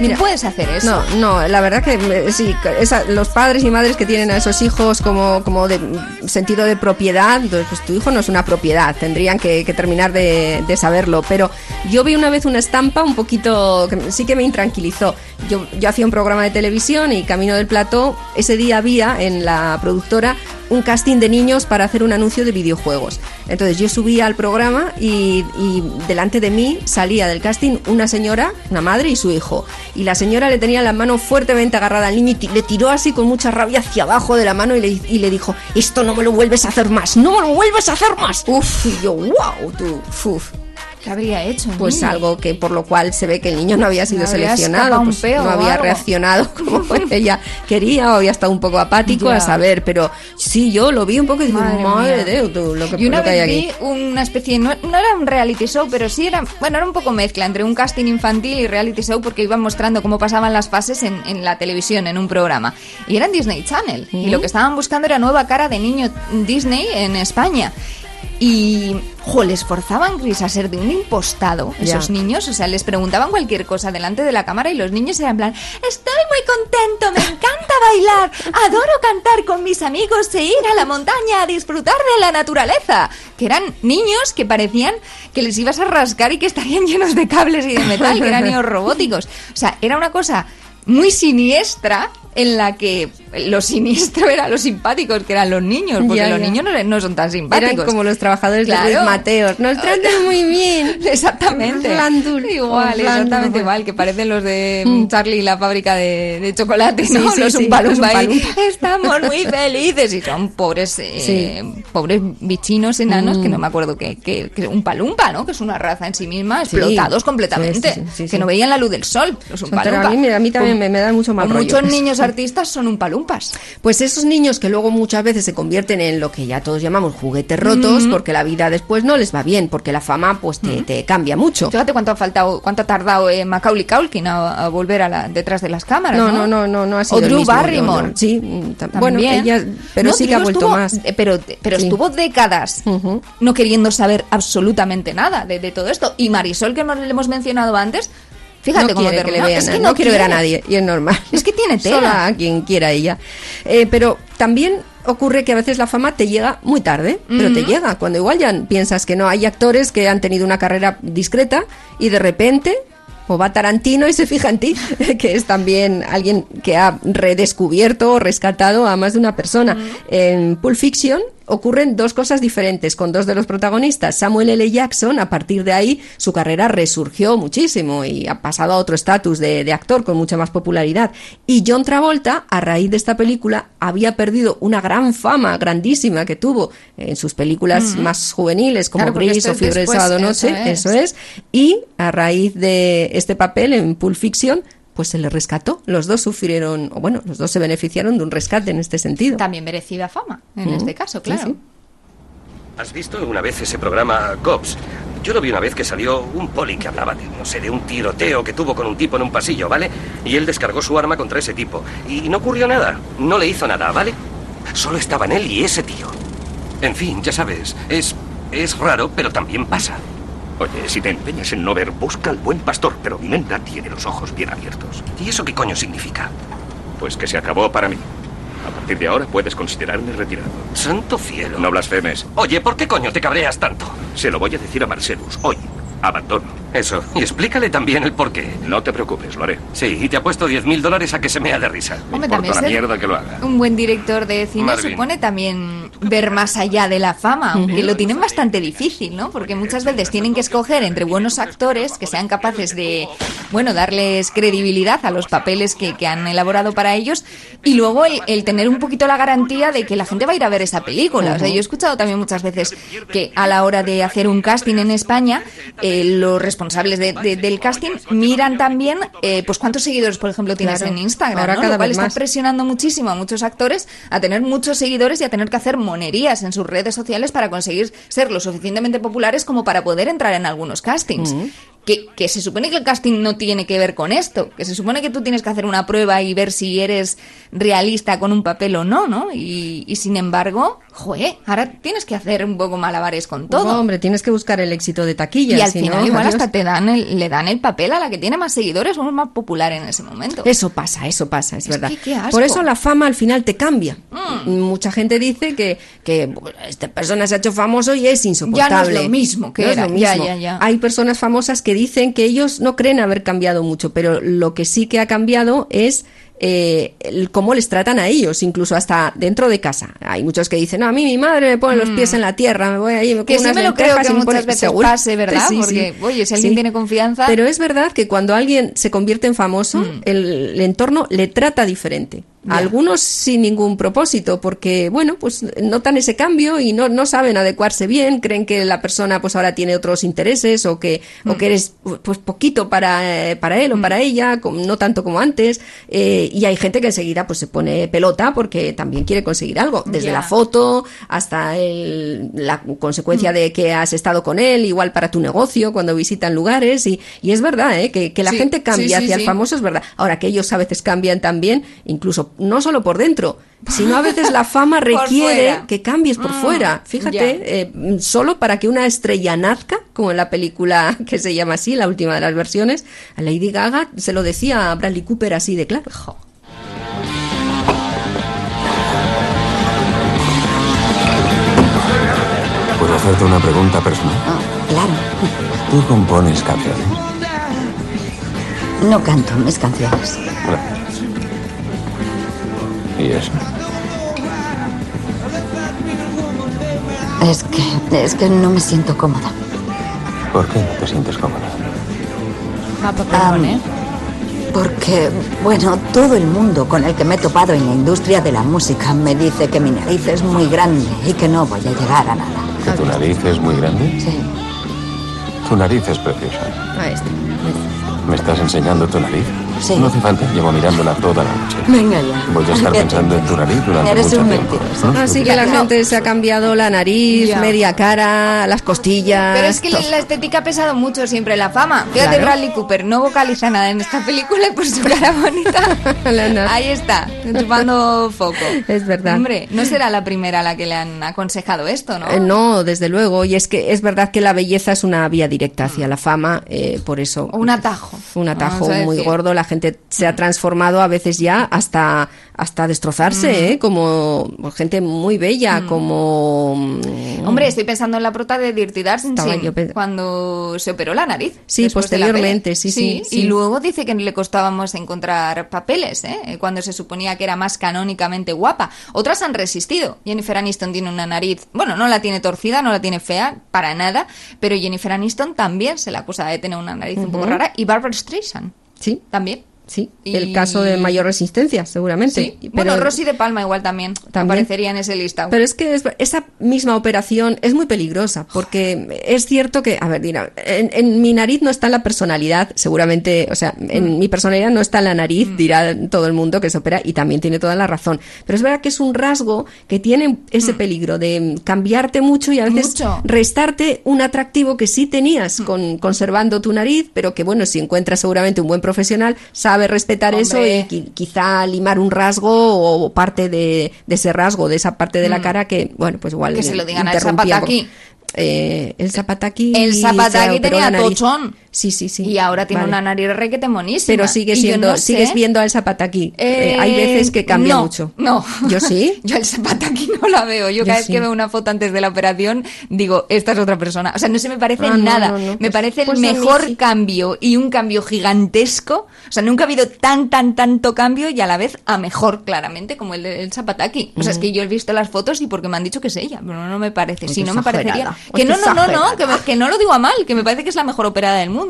Mira, ¿Tú puedes hacer eso? No, no, la verdad que eh, sí, esa- los padres y madres que tienen a esos hijos como, como de sentido de propiedad, pues pues tu hijo no es una propiedad, tendrían que, que terminar de, de saberlo. Pero yo vi una vez una estampa un poquito, que sí que me intranquilizó. Yo, yo hacía un programa de televisión y camino del plató, ese día había en la productora un casting de niños para hacer un anuncio de videojuegos. Entonces yo subía al programa y, y delante de mí salía del casting una señora, una madre y su hijo. Y la señora le tenía la mano fuertemente agarrada al niño y le tiró así con mucha rabia hacia abajo de la mano y le, y le dijo, esto no me lo vuelves a hacer más, no me lo vuelves a hacer más. Uf, y yo, wow, tú, uf. ¿Qué habría hecho? Pues niño? algo que por lo cual se ve que el niño no había sido seleccionado, pues, no había reaccionado como ella quería o había estado un poco apático Ya. a saber, pero sí, yo lo vi un poco y dije, Madre madre, de tú, lo que, Y una lo que hay vez aquí. vi una especie, no, no era un reality show, pero sí era, bueno, era un poco mezcla entre un casting infantil y reality show porque iban mostrando cómo pasaban las fases en, en la televisión, en un programa. Y era en Disney Channel. Y lo que estaban buscando era nueva cara de niño Disney en España. Y, jo, les forzaban, Chris, a ser de un impostado, esos niños. O sea, les preguntaban cualquier cosa delante de la cámara y los niños eran en plan, estoy muy contento, me encanta bailar, adoro cantar con mis amigos e ir a la montaña a disfrutar de la naturaleza. Que eran niños que parecían que les ibas a rascar y que estarían llenos de cables y de metal, que eran niños robóticos. O sea, era una cosa muy siniestra en la que lo siniestro era los simpáticos, que eran los niños, porque Ya, los niños no, no son tan simpáticos. Eran como los trabajadores Claro. de Ruiz Mateos. Nos tratan muy bien. Exactamente. Igual, exactamente igual, que parecen los de mm, Charlie y la fábrica de, de chocolate, Sí, ¿no? sí, los sí, los ahí. Estamos muy felices y son pobres, eh, pobres bichinos enanos que no me acuerdo que, que, que un palumpa, ¿no? Que es una raza en sí misma, explotados completamente, que no veían la luz del sol, los Pero a Umpalumpa. mí, a mí también Me, mucho mal rollo. Muchos niños artistas son umpalumpas. Pues esos niños que luego muchas veces se convierten en lo que ya todos llamamos juguetes rotos, porque la vida después no les va bien, porque la fama pues te, te cambia mucho. Fíjate cuánto ha faltado, cuánto ha tardado eh, Macaulay Culkin a, a volver a la, detrás de las cámaras. No, No, no, no, no, no ha sido O el Drew mismo, Barrymore. no. Sí, mm, tam- También. bueno, ella, pero No, sí que ha vuelto estuvo- más. Pero, pero Sí. estuvo décadas no queriendo saber absolutamente nada de, de todo esto. Y Marisol, que le hemos mencionado antes, fíjate no cómo quiere que le terminó. vean, es que no, no, quiere ver a nadie y es normal. Es que tiene tela. Solo a quien quiera ella. Eh, pero también ocurre que a veces la fama te llega muy tarde, pero te llega cuando igual ya piensas que no. Hay actores que han tenido una carrera discreta y de repente o va Tarantino y se fija en ti, que es también alguien que ha redescubierto o rescatado a más de una persona. En Pulp Fiction ocurren dos cosas diferentes con dos de los protagonistas. Samuel L. Jackson, a partir de ahí, su carrera resurgió muchísimo y ha pasado a otro estatus de, de actor con mucha más popularidad. Y John Travolta, a raíz de esta película, había perdido una gran fama grandísima que tuvo en sus películas más juveniles, como Claro, Gris o Fiebre de después, Sábado eso Noche, es. eso es. Y a raíz de este papel en Pulp Fiction, pues se le rescató. Los dos sufrieron, o bueno, los dos se beneficiaron de un rescate en este sentido. También merecida fama, en Mm. este caso, Sí, claro. sí. ¿Has visto alguna vez ese programa Cops? Yo lo vi una vez que salió un poli que hablaba de, no sé, de un tiroteo que tuvo con un tipo en un pasillo, ¿vale? Y él descargó su arma contra ese tipo. Y no ocurrió nada. No le hizo nada, ¿vale? Solo estaban él y ese tío. En fin, ya sabes, es. es raro, pero también pasa. Oye, si te empeñas en no ver, busca al buen pastor, pero mi nena tiene los ojos bien abiertos. ¿Y eso qué coño significa? Pues que se acabó para mí. A partir de ahora puedes considerarme retirado. Santo cielo. No blasfemes. Oye, ¿por qué coño te cabreas tanto? Se lo voy a decir a Marcelus. Hoy. Abandono. Eso. Y explícale también el porqué. No te preocupes, lo haré. Sí, y te ha puesto 10 mil dólares a que se mea de risa. Me Hombre, importa también una ser mierda que lo haga. Un buen director de cine Marvin. supone también ver más allá de la fama, aunque lo tienen bastante difícil, ¿no? Porque muchas veces tienen que escoger entre buenos actores que sean capaces de, bueno, darles credibilidad a los papeles que, que han elaborado para ellos y luego el, el tener un poquito la garantía de que la gente va a ir a ver esa película. O sea, yo he escuchado también muchas veces que a la hora de hacer un casting en España, eh, los responsables de- de- del casting miran también, eh, pues cuántos seguidores, por ejemplo, tienes Claro. en Instagram, Ahora ¿no? cada Lo cual vez está más. presionando muchísimo a muchos actores a tener muchos seguidores y a tener que hacer monerías en sus redes sociales para conseguir ser lo suficientemente populares como para poder entrar en algunos castings. Que, que se supone que el casting no tiene que ver con esto, que se supone que tú tienes que hacer una prueba y ver si eres realista con un papel o no, ¿no? Y, y sin embargo, joe, ahora tienes que hacer un poco malabares con todo. No, hombre, tienes que buscar el éxito de taquilla. y al si final no, igual adiós. hasta te dan el, le dan el papel a la que tiene más seguidores o es más popular en ese momento. Eso pasa, eso pasa, es, verdad. que qué asco. Por eso la fama al final te cambia. Mm. Mucha gente dice que, que esta persona se ha hecho famoso y es insoportable. lo mismo que No es era, lo ya, mismo. ya, ya. Hay personas famosas que dicen que ellos no creen haber cambiado mucho, pero lo que sí que ha cambiado es eh, el cómo les tratan a ellos, incluso hasta dentro de casa. Hay muchos que dicen, no, a mí mi madre me pone los pies en la tierra, me voy ahí, me Mm. Que como sí unas me lo creo que y me pone- muchas veces Seguro. pase, ¿verdad? Sí, sí. Porque, oye, si alguien Sí. tiene confianza... Pero es verdad que cuando alguien se convierte en famoso, Mm. el, el entorno le trata diferente. Algunos sin ningún propósito, porque, bueno, pues notan ese cambio y no, no saben adecuarse bien, creen que la persona pues ahora tiene otros intereses o que, o Mm. que eres pues poquito para, eh, para él o para ella, no tanto como antes, eh, y hay gente que enseguida pues se pone pelota porque también quiere conseguir algo, desde la foto hasta el- la consecuencia Mm. de que has estado con él, igual para tu negocio, cuando visitan lugares, y, y es verdad, ¿eh? que, que la Sí, gente cambia sí, sí, hacia el famoso, es verdad. Ahora que ellos a veces cambian también, incluso no solo por dentro, sino a veces la fama requiere que cambies por Mm, fuera. Fíjate, eh, solo para que una estrella nazca, como en la película que se llama así, la última de las versiones, a Lady Gaga se lo decía a Bradley Cooper así de claro. ¿Puedo hacerte una pregunta personal? Claro, Tú compones canciones. no canto mis canciones. ¿Y eso? Es que, es que no me siento cómoda. ¿Por qué no te sientes cómoda? Ah, papelón, ¿eh? Porque, bueno, todo el mundo con el que me he topado en la industria de la música me dice que mi nariz es muy grande y que no voy a llegar a nada. ¿Que tu nariz es muy grande? Sí. Tu nariz es preciosa. Ahí está. ¿Me estás enseñando tu nariz? Sí. No hace falta, llevo mirándola toda la noche. Venga ya. Voy a estar pensando en tu nariz durante Eres mucho un tiempo. ¿no? Así que la gente se ha cambiado la nariz, Ya. media cara, las costillas. Pero es que todo. la estética ha pesado mucho siempre la fama. Fíjate, Claro. Bradley Cooper no vocaliza nada en esta película y por su cara bonita. Ahí está, chupando foco. Es verdad. Hombre, no será la primera a la que le han aconsejado esto, ¿no? Eh, no, desde luego. Y es que es verdad que la belleza es una vía directa hacia la fama, eh, por eso. O un atajo. Un atajo muy decir. gordo. La gente se ha transformado a veces ya hasta, hasta destrozarse, Mm. ¿eh? Como gente muy bella, como. mm, Hombre, estoy pensando en la prota de Dirty Dancing cuando se operó la nariz. Sí, posteriormente, sí, sí, sí. Y luego dice que le costábamos encontrar papeles, ¿eh? Cuando se suponía que era más canónicamente guapa. Otras han resistido. Jennifer Aniston tiene una nariz, bueno, no la tiene torcida, no la tiene fea, para nada, pero Jennifer Aniston también se la acusa de tener una nariz un poco rara. Y Barbara Streisand. Sí. También. Sí, Y- el caso de mayor resistencia, seguramente. Sí. Bueno, Rosy de Palma igual también, También. aparecería en ese listado. Pero es que es- esa misma operación es muy peligrosa, porque es cierto que, a ver, mira, en, en mi nariz no está la personalidad, seguramente, o sea, en Mm. mi personalidad no está la nariz, dirá todo el mundo que se opera, y también tiene toda la razón. Pero es verdad que es un rasgo que tiene ese peligro de cambiarte mucho y a veces Mm. Mucho. Mm. restarte un atractivo que sí tenías con, conservando tu nariz, pero que, bueno, si encuentras seguramente un buen profesional, sabe respetar eso y qui- quizá limar un rasgo o parte de, de ese rasgo, de esa parte de la Mm. cara que, bueno, pues igual. Que se lo digan al Zapataki. Eh, el zapataki. El Zapataki tenía tochón. Sí, sí, sí. Y ahora tiene Vale. una nariz requete monísima. Pero sigue siendo, no sé- sigues viendo al Zapataki. Eh, hay veces que cambia no, mucho. No. Yo sí. Yo el Zapataki no la veo. Yo, Yo cada vez que veo una foto antes de la operación, digo, esta es otra persona. O sea, no se me parece Ah, nada. no, me pues- parece pues el mí mejor sí. cambio y un cambio gigantesco. O sea, nunca ha habido tan, tan, tanto cambio y a la vez a mejor, claramente, como el del Zapataki. O sea, es que yo he visto las fotos y porque me han dicho que es ella, pero no me parece. Si no me parecería. Que no, no, no, no, que, me- que no lo digo a mal, que me parece que es la mejor operada del mundo.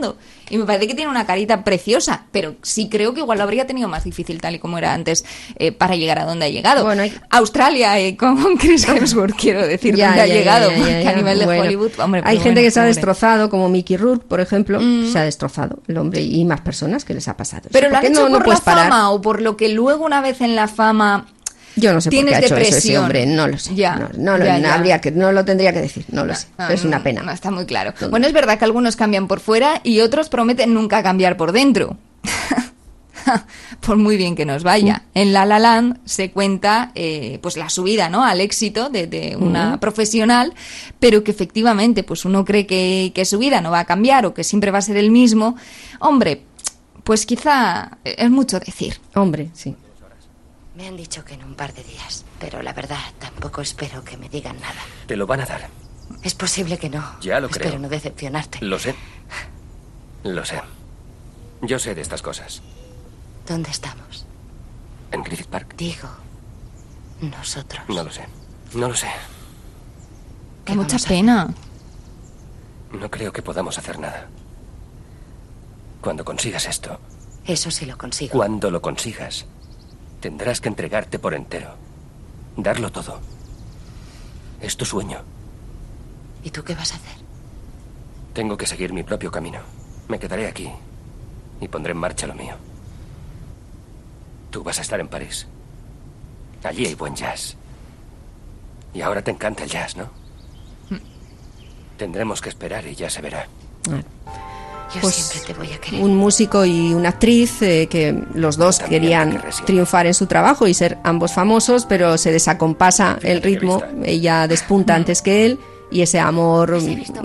Y me parece que tiene una carita preciosa, pero sí creo que igual lo habría tenido más difícil tal y como era antes eh, para llegar a donde ha llegado. Australia eh, con Chris Hemsworth, quiero decir, Ya, donde ha ya, llegado, ya, a nivel de Bueno, Hollywood, hombre, Hay gente bueno, que se ha destrozado, como Mickey Rourke, por ejemplo, se ha destrozado el hombre y más personas que les ha pasado. Pero ¿Por lo han hecho no, no por la puedes parar? fama o por lo que luego una vez en la fama Yo no sé por qué ha hecho eso ese depresión. hombre, no lo sé. Ya, no, no lo- ya, no ya. habría que, no lo tendría que decir, no lo sé. Ah, es una no, pena. No está muy claro. Bueno, es verdad que algunos cambian por fuera y otros prometen nunca cambiar por dentro. por muy bien que nos vaya. En La La Land se cuenta eh, pues la subida ¿no? al éxito de, de una Ujú. profesional, pero que efectivamente pues uno cree que, que su vida no va a cambiar o que siempre va a ser el mismo. Hombre, pues quizá es mucho decir. Hombre, sí. Me han dicho que en un par de días, pero la verdad tampoco espero que me digan nada. Te lo van a dar. Es posible que no. Ya lo Espero creo. no decepcionarte. Lo sé. Lo sé. Yo sé de estas cosas. ¿Dónde estamos? En Griffith Park. Digo, nosotros. No lo sé. No lo sé. Da mucha pena. No creo que podamos hacer nada. Cuando consigas esto, Eso sí lo consigo. cuando lo consigas, tendrás que entregarte por entero. Darlo todo. Es tu sueño. ¿Y tú qué vas a hacer? Tengo que seguir mi propio camino. Me quedaré aquí y pondré en marcha lo mío. Tú vas a estar en París. Allí hay buen jazz. Y ahora te encanta el jazz, ¿no? Tendremos que esperar y ya se verá. Yo Pues, siempre te voy a querer. Un músico y una actriz eh, que los dos querían triunfar en su trabajo y ser ambos famosos, pero se desacompasa el ritmo. Ella despunta antes que él y ese amor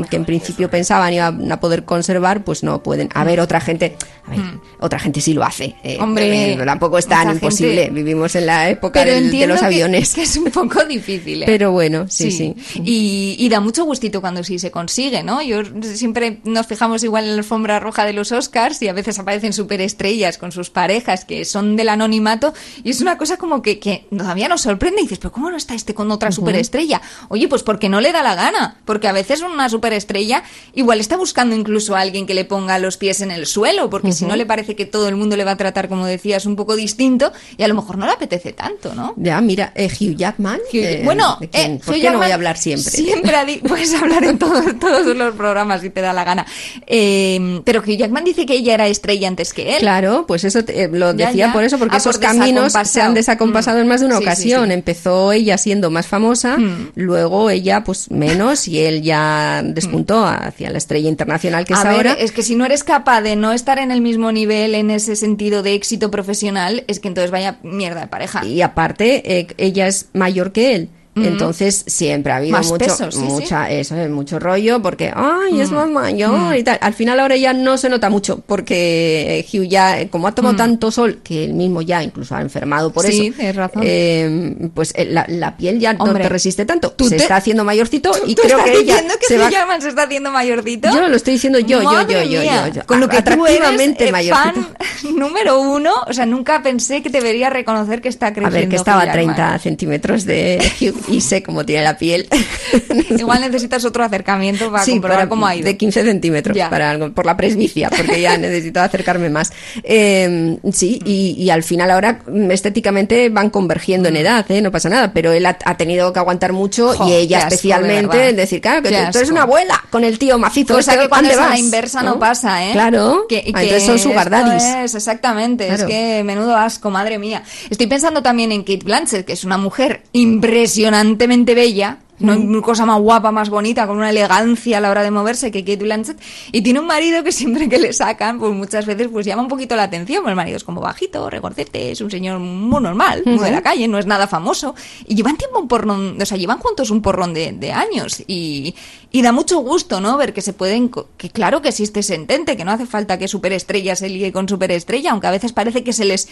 que en principio pensaban iban a poder conservar, pues no pueden. A ver, otra gente, a ver, otra gente sí lo hace. eh, Hombre, eh, tampoco es tan imposible. gente- Vivimos en la época del- de los que- aviones. Que, es un poco difícil. ¿eh? Pero bueno, sí, sí. Y, y da mucho gustito cuando sí se consigue, ¿no? Yo siempre nos fijamos igual en la alfombra roja de los Oscars y a veces aparecen superestrellas con sus parejas que son del anonimato y es una cosa como que, que todavía nos sorprende y dices, pero ¿cómo no está este con otra superestrella? Oye, pues porque no le da la gana, porque a veces una superestrella igual está buscando incluso a alguien que le ponga los pies en el suelo, porque si no le parece que todo el mundo le va a tratar, como decías, un poco distinto y a lo mejor no le apetece tanto, ¿no? Ya, mira, eh, Hugh Jackman. eh, bueno, ¿de quién? eh, ¿por Hugh qué no voy a hablar siempre? Siempre puedes hablar en todos, todos los programas si te da la gana. Eh, pero Hugh Jackman dice que ella era estrella antes que él. Claro, pues eso te- eh, lo Ya, decía ya. por eso, porque Ah, por esos caminos se han desacompasado en más de una Mm. Sí, ocasión. sí. Empezó ella siendo más famosa, Mm. luego ella pues menos y él ya despuntó hacia la estrella internacional que a es ver, ahora. es que si no eres capaz de no estar en el mismo nivel en ese sentido de éxito profesional, es que entonces vaya mierda de pareja. Y aparte, eh, ella es mayor que él. Entonces siempre ha habido Más mucho, peso, sí, sí. mucha, eso es mucho rollo porque, ay, es Mm. más mayor Mm. y tal. Al final ahora ya no se nota mucho porque eh, Hugh ya, eh, como ha tomado Mm. tanto sol, que él mismo ya incluso ha enfermado por Sí, eso, razón. eh, pues eh, la, la piel ya no te resiste tanto. tú se te- está haciendo mayorcito y ¿Tú creo estás que ella diciendo que se va... Se está haciendo mayorcito? Yo lo estoy diciendo yo, yo, yo, yo, yo, yo. Con lo que tú eres Atractivamente eh, mayorcito. fan número uno, o sea, nunca pensé que debería reconocer que está A creciendo. ver, que estaba a Hugh Jackman. 30 centímetros de Hugh y sé cómo tiene la piel. Igual necesitas otro acercamiento para sí, comprobar para- cómo ha ido. De 15 centímetros Ya. para algo, por la presbicia, porque ya necesito acercarme más. Eh, sí, y, y al final ahora mm, estéticamente van convergiendo en edad, ¿eh? no pasa nada, pero él ha, ha tenido que aguantar mucho Jo, y ella de especialmente, verdad. el decir, claro, que tú, tú eres una abuela con el tío macizo. Cosa este, que cuando ¿dónde es a la vas? inversa no, pasa, ¿eh? Claro, Que, Ah, entonces son sugar daddies. Es, exactamente, Claro. es que menudo asco, madre mía. Estoy pensando también en Kate Blanchett, que es una mujer impresionantemente bella, No hay cosa más guapa, más bonita, con una elegancia a la hora de moverse que Kate Blanchett. Y tiene un marido que siempre que le sacan, pues muchas veces pues llama un poquito la atención. Pues el marido es como bajito, regordete, es un señor muy normal, muy de la calle, no es nada famoso. Y llevan tiempo un porrón, o sea, llevan juntos un porrón de, de años. Y, y da mucho gusto, ¿no? Ver que se pueden, que claro que existe ese entente, que no hace falta que superestrella se ligue con superestrella, aunque a veces parece que se les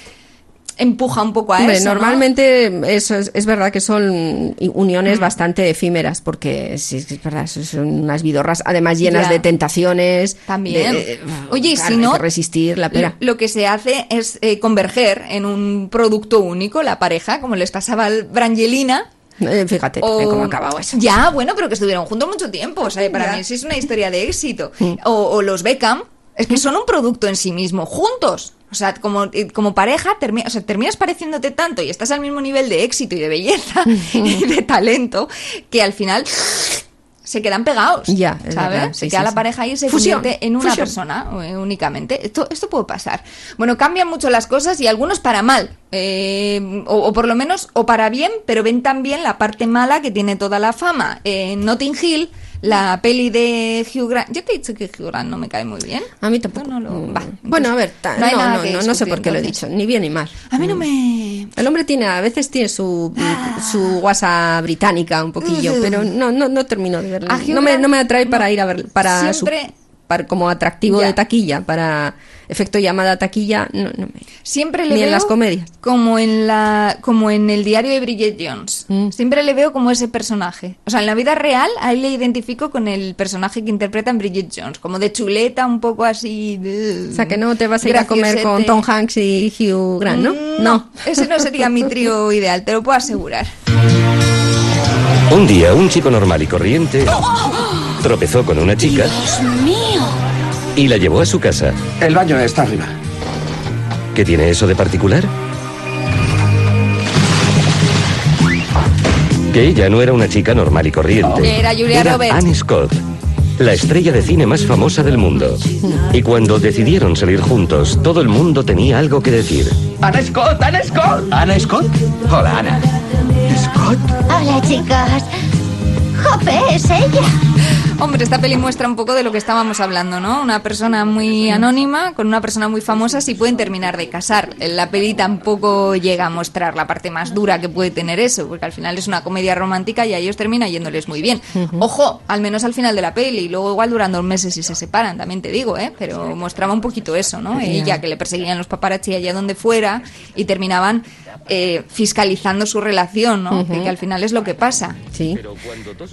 empuja un poco a Hombre, eso. ¿no? normalmente eso es, es verdad que son uniones bastante efímeras, porque sí, es verdad, son unas vidorras, además llenas de tentaciones. También. de- Oye, claro, si no, resistir la pera. Lo que se hace es eh, converger en un producto único, la pareja, como les pasaba al Brangelina. Eh, fíjate O- cómo ha acabado eso. Ya, bueno, pero que estuvieron juntos mucho tiempo. O sea, para Ya. mí sí es una historia de éxito. O, o los Beckham, es que son un producto en sí mismo, juntos. O sea, como, eh, como pareja, termi- o sea, terminas pareciéndote tanto y estás al mismo nivel de éxito y de belleza y de talento que al final se quedan pegados. Ya, es ¿sabes? verdad, se queda sí, la sí. pareja y se Fusión, convierte en una fusión. persona eh, únicamente. Esto, esto puede pasar. Bueno, cambian mucho las cosas y algunos para mal. eh, o, o por lo menos, o para bien, pero ven también la parte mala que tiene toda la fama. En Notting Hill, la peli de Hugh Grant. Yo te he dicho que Hugh Grant no me cae muy bien. A mí tampoco. No, no lo- Mm, va, bueno, a ver, ta- no no, no, no, sé por qué lo he dicho, ni bien ni mal. A mí no me... El hombre tiene, a veces tiene su, su guasa británica un poquillo, Ujú. pero no, no, no termino de verlo. No me, no me atrae para ir a ver, para, su- Siempre- para como atractivo Ya. de taquilla, para efecto llamada taquilla, no, no me. Siempre le Ni en veo las comedias. como en la como en el diario de Bridget Jones. Mm. Siempre le veo como ese personaje. O sea, en la vida real a él le identifico con el personaje que interpreta en Bridget Jones, como de chuleta, un poco así. De... O sea, que no te vas a ir a comer con. Tom Hanks y Hugh Grant, ¿no? Mm, No, ese no sería mi trío ideal, te lo puedo asegurar. Un día, un chico normal y corriente tropezó con una chica Dios mío. y la llevó a su casa. El baño está arriba. ¿Qué tiene eso de particular? Que ella no era una chica normal y corriente. Era Julia Roberts. Anne Scott, la estrella de cine más famosa del mundo. Y cuando decidieron salir juntos, todo el mundo tenía algo que decir. ¡Ana Scott! ¡Ana Scott! ¿Ana Scott? Hola, Ana. ¿Scott? Hola, chicos. Jope, es ella. Hombre, esta peli muestra un poco de lo que estábamos hablando, ¿no? Una persona muy anónima con una persona muy famosa si pueden terminar de casar. La peli tampoco llega a mostrar la parte más dura que puede tener eso, porque al final es una comedia romántica y a ellos termina yéndoles muy bien. Ojo, al menos al final de la peli, y luego igual duran dos meses y se separan, también te digo, ¿eh? Pero mostraba un poquito eso, ¿no? Ella que le perseguían los paparazzi allá donde fuera y terminaban eh, fiscalizando su relación, ¿no? Ujú. Que- que al final es lo que pasa. Sí.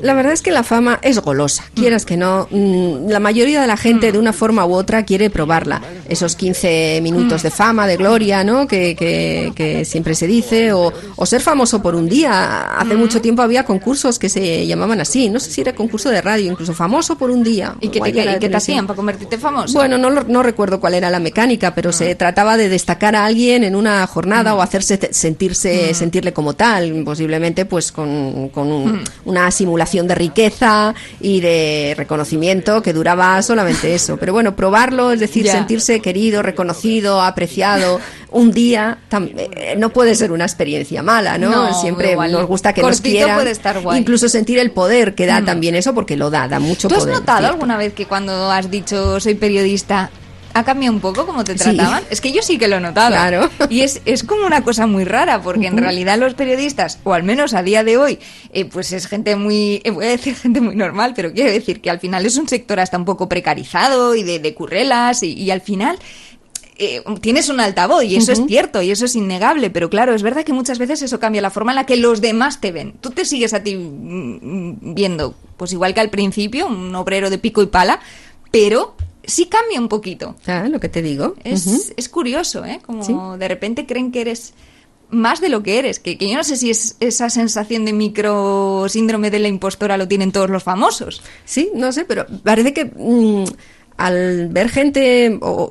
La verdad es que la fama es golosa, quieras que no. mm, La mayoría de la gente, de una forma u otra, quiere probarla. Esos 15 minutos de fama, de gloria, ¿no? Que, que- que siempre se dice. O, o ser famoso por un día. Hace mucho tiempo había concursos que se llamaban así. No sé si era concurso de radio, incluso famoso por un día. ¿Y qué te, te hacían para convertirte famoso? Bueno, no, no recuerdo cuál era la mecánica, pero se trataba de destacar a alguien en una jornada o hacerse sentirse, sentirle como tal, posiblemente pues con, con un- una simulación de riqueza y de reconocimiento que duraba solamente eso. Pero bueno, probarlo, es decir, sentirse querido, reconocido, apreciado un día, eh, no puede ser una experiencia mala, ¿no? No, Siempre igual. nos gusta que nos quieran. puede estar guay. Incluso sentir el poder que da Mm. también eso, porque lo da, da mucho ¿Tú has poder. notado cierto. alguna vez que cuando has dicho soy periodista ha cambiado un poco cómo te Sí. trataban? Es que yo sí que lo he notado. Claro. Y es, es como una cosa muy rara, porque en realidad los periodistas, o al menos a día de hoy, eh, pues es gente muy, eh, voy a decir gente muy normal, pero quiero decir que al final es un sector hasta un poco precarizado y de, de currelas, y, y al final eh, tienes un altavoz y eso es cierto y eso es innegable, pero claro, es verdad que muchas veces eso cambia la forma en la que los demás te ven. Tú te sigues a ti mm, viendo, pues igual que al principio, un obrero de pico y pala, pero sí cambia un poquito. Ah, lo que te digo. Es, es curioso, ¿eh? Como Sí. de repente creen que eres más de lo que eres, que, que yo no sé si es esa sensación de micro síndrome de la impostora lo tienen todos los famosos. Sí, no sé, pero parece que mm, al ver gente o,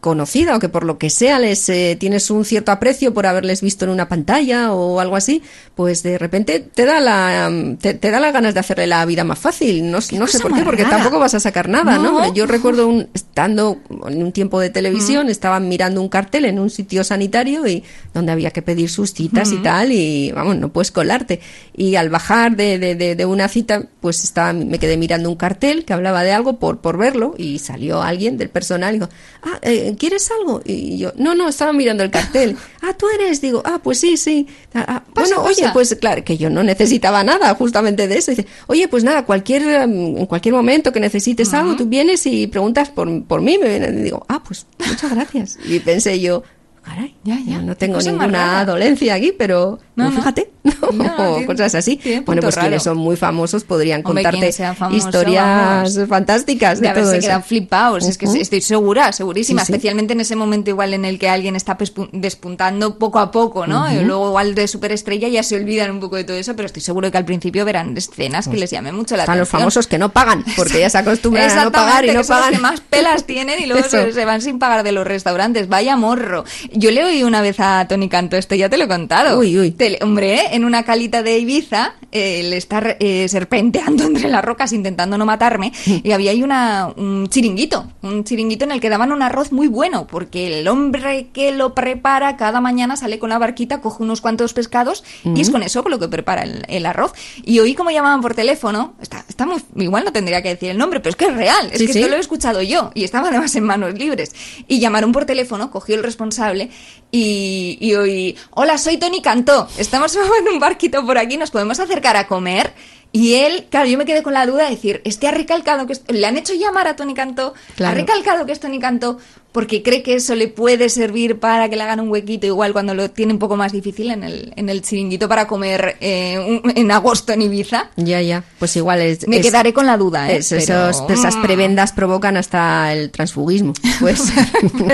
conocida o que por lo que sea les eh, tienes un cierto aprecio por haberles visto en una pantalla o algo así, pues de repente te da la mm, te, te da las ganas de hacerle la vida más fácil. No, no sé por qué, porque rara. tampoco vas a sacar nada, ¿no? No. Yo recuerdo un, estando en un tiempo de televisión, estaban mirando un cartel en un sitio sanitario y donde había que pedir sus citas y tal y vamos, no puedes colarte. Y al bajar de, de, de, de una cita, pues estaba, me quedé mirando un cartel que hablaba de algo por, por verlo y salió alguien del personal y digo, ah, eh, ¿quieres algo? Y yo, no, no, estaba mirando el cartel. ah, tú eres, digo, ah, pues sí, sí. Ah, ah, Pasa, bueno, oye, pues claro, que yo no necesitaba nada justamente de eso. Dice, oye, pues nada, cualquier, em, en cualquier momento que necesites algo, tú vienes y preguntas por, por mí. Me vienen y digo, ah, pues muchas gracias. Y pensé yo, caray, no, no tengo ninguna dolencia aquí, pero No, no, no. fíjate, o cosas así. tiene Bueno, pues quienes raro. son muy famosos podrían Hombre, contarte famoso, historias vamos. fantásticas de, de todo haberse eso. quedado flipados. Es que estoy segura, segurísima, Sí, sí. especialmente en ese momento igual en el que alguien está despuntando poco a poco, ¿no? Ujú. Y luego igual de superestrella ya se olvidan un poco de todo eso, pero estoy seguro que al principio verán escenas que les llamen mucho la Están los atención. famosos que no pagan, porque ya se acostumbran a no pagar y no que son los pagan. que más pelas tienen y luego se, se van sin pagar de los restaurantes. Vaya morro. Yo le oí una vez a Tony Canto, esto ya te lo he contado. Uy, uy. Te le- hombre, ¿eh? en una calita de Ibiza, eh, le está eh, serpenteando entre las rocas intentando no matarme, y había ahí una, un chiringuito, un chiringuito en el que daban un arroz muy bueno, porque el hombre que lo prepara cada mañana sale con la barquita, coge unos cuantos pescados, y es Ujú. con eso con lo que prepara el, el arroz. Y oí cómo llamaban por teléfono, está, está muy, igual no tendría que decir el nombre, pero es que es real, es Sí, que sí. esto lo he escuchado yo, y estaba además en manos libres. Y llamaron por teléfono, cogió el responsable, y, y oí, hola, soy Tony Cantó, estamos en un barquito por aquí, ¿nos podemos acercar a comer? Y él, claro, yo me quedé con la duda de decir, este ha recalcado que... Le han hecho llamar a Tony Cantó, Claro. ha recalcado que es Tony Cantó porque cree que eso le puede servir para que le hagan un huequito igual cuando lo tiene un poco más difícil en el, en el chiringuito para comer eh, un- en agosto en Ibiza. Ya, ya. Pues igual es. Me es- quedaré con la duda, ¿eh? es- Pero- esos- esas prebendas provocan hasta el transfugismo. Pues,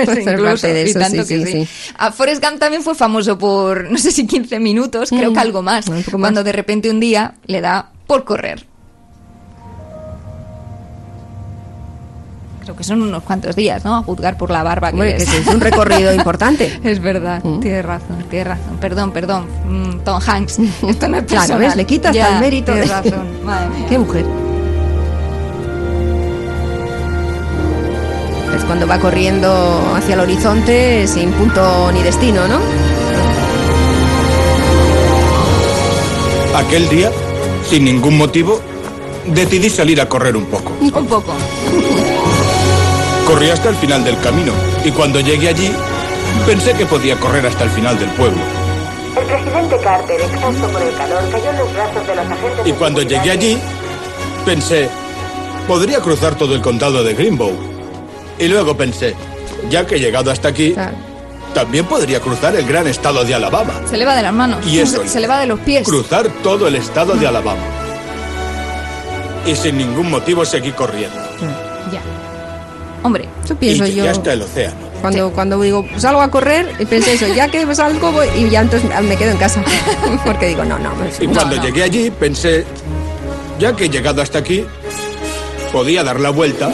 Pues incluso, de y eso, tanto sí, que sí, sí. A Forrest Gump también fue famoso por, no sé si 15 minutos, creo Mm, que algo más, un poco más. cuando de repente un día le da por correr. Creo que son unos cuantos días, ¿no? A juzgar por la barba Hombre, que que es. sí, es un recorrido importante. Es verdad, tienes razón, tienes razón. Perdón, perdón, mm, Tom Hanks. Esto no es Claro, personal. ¿ves? Le quita hasta Ya, el mérito. Tienes de- razón, madre mía. Qué mujer. Es cuando va corriendo hacia el horizonte sin punto ni destino, ¿no? Aquel día, sin ningún motivo, decidí salir a correr un poco. Un poco. Corrí hasta el final del camino y cuando llegué allí, pensé que podía correr hasta el final del pueblo. El presidente Carter, exhausto por el calor, cayó en los brazos de los agentes Y cuando llegué allí, pensé, podría cruzar todo el condado de Greenbow. Y luego pensé, ya que he llegado hasta aquí, también podría cruzar el gran estado de Alabama. Se le va de las manos. Y eso Se, le va de los pies. Cruzar todo el estado de Alabama. Y sin ningún motivo seguí corriendo. Ya. Hombre, Eso pienso yo. hasta el océano. Cuando, cuando digo, salgo a correr, y pensé eso, ya que salgo voy, y ya entonces me quedo en casa. Porque digo, no, no, es Y cuando llegué allí pensé, ya que he llegado hasta aquí, podía dar la vuelta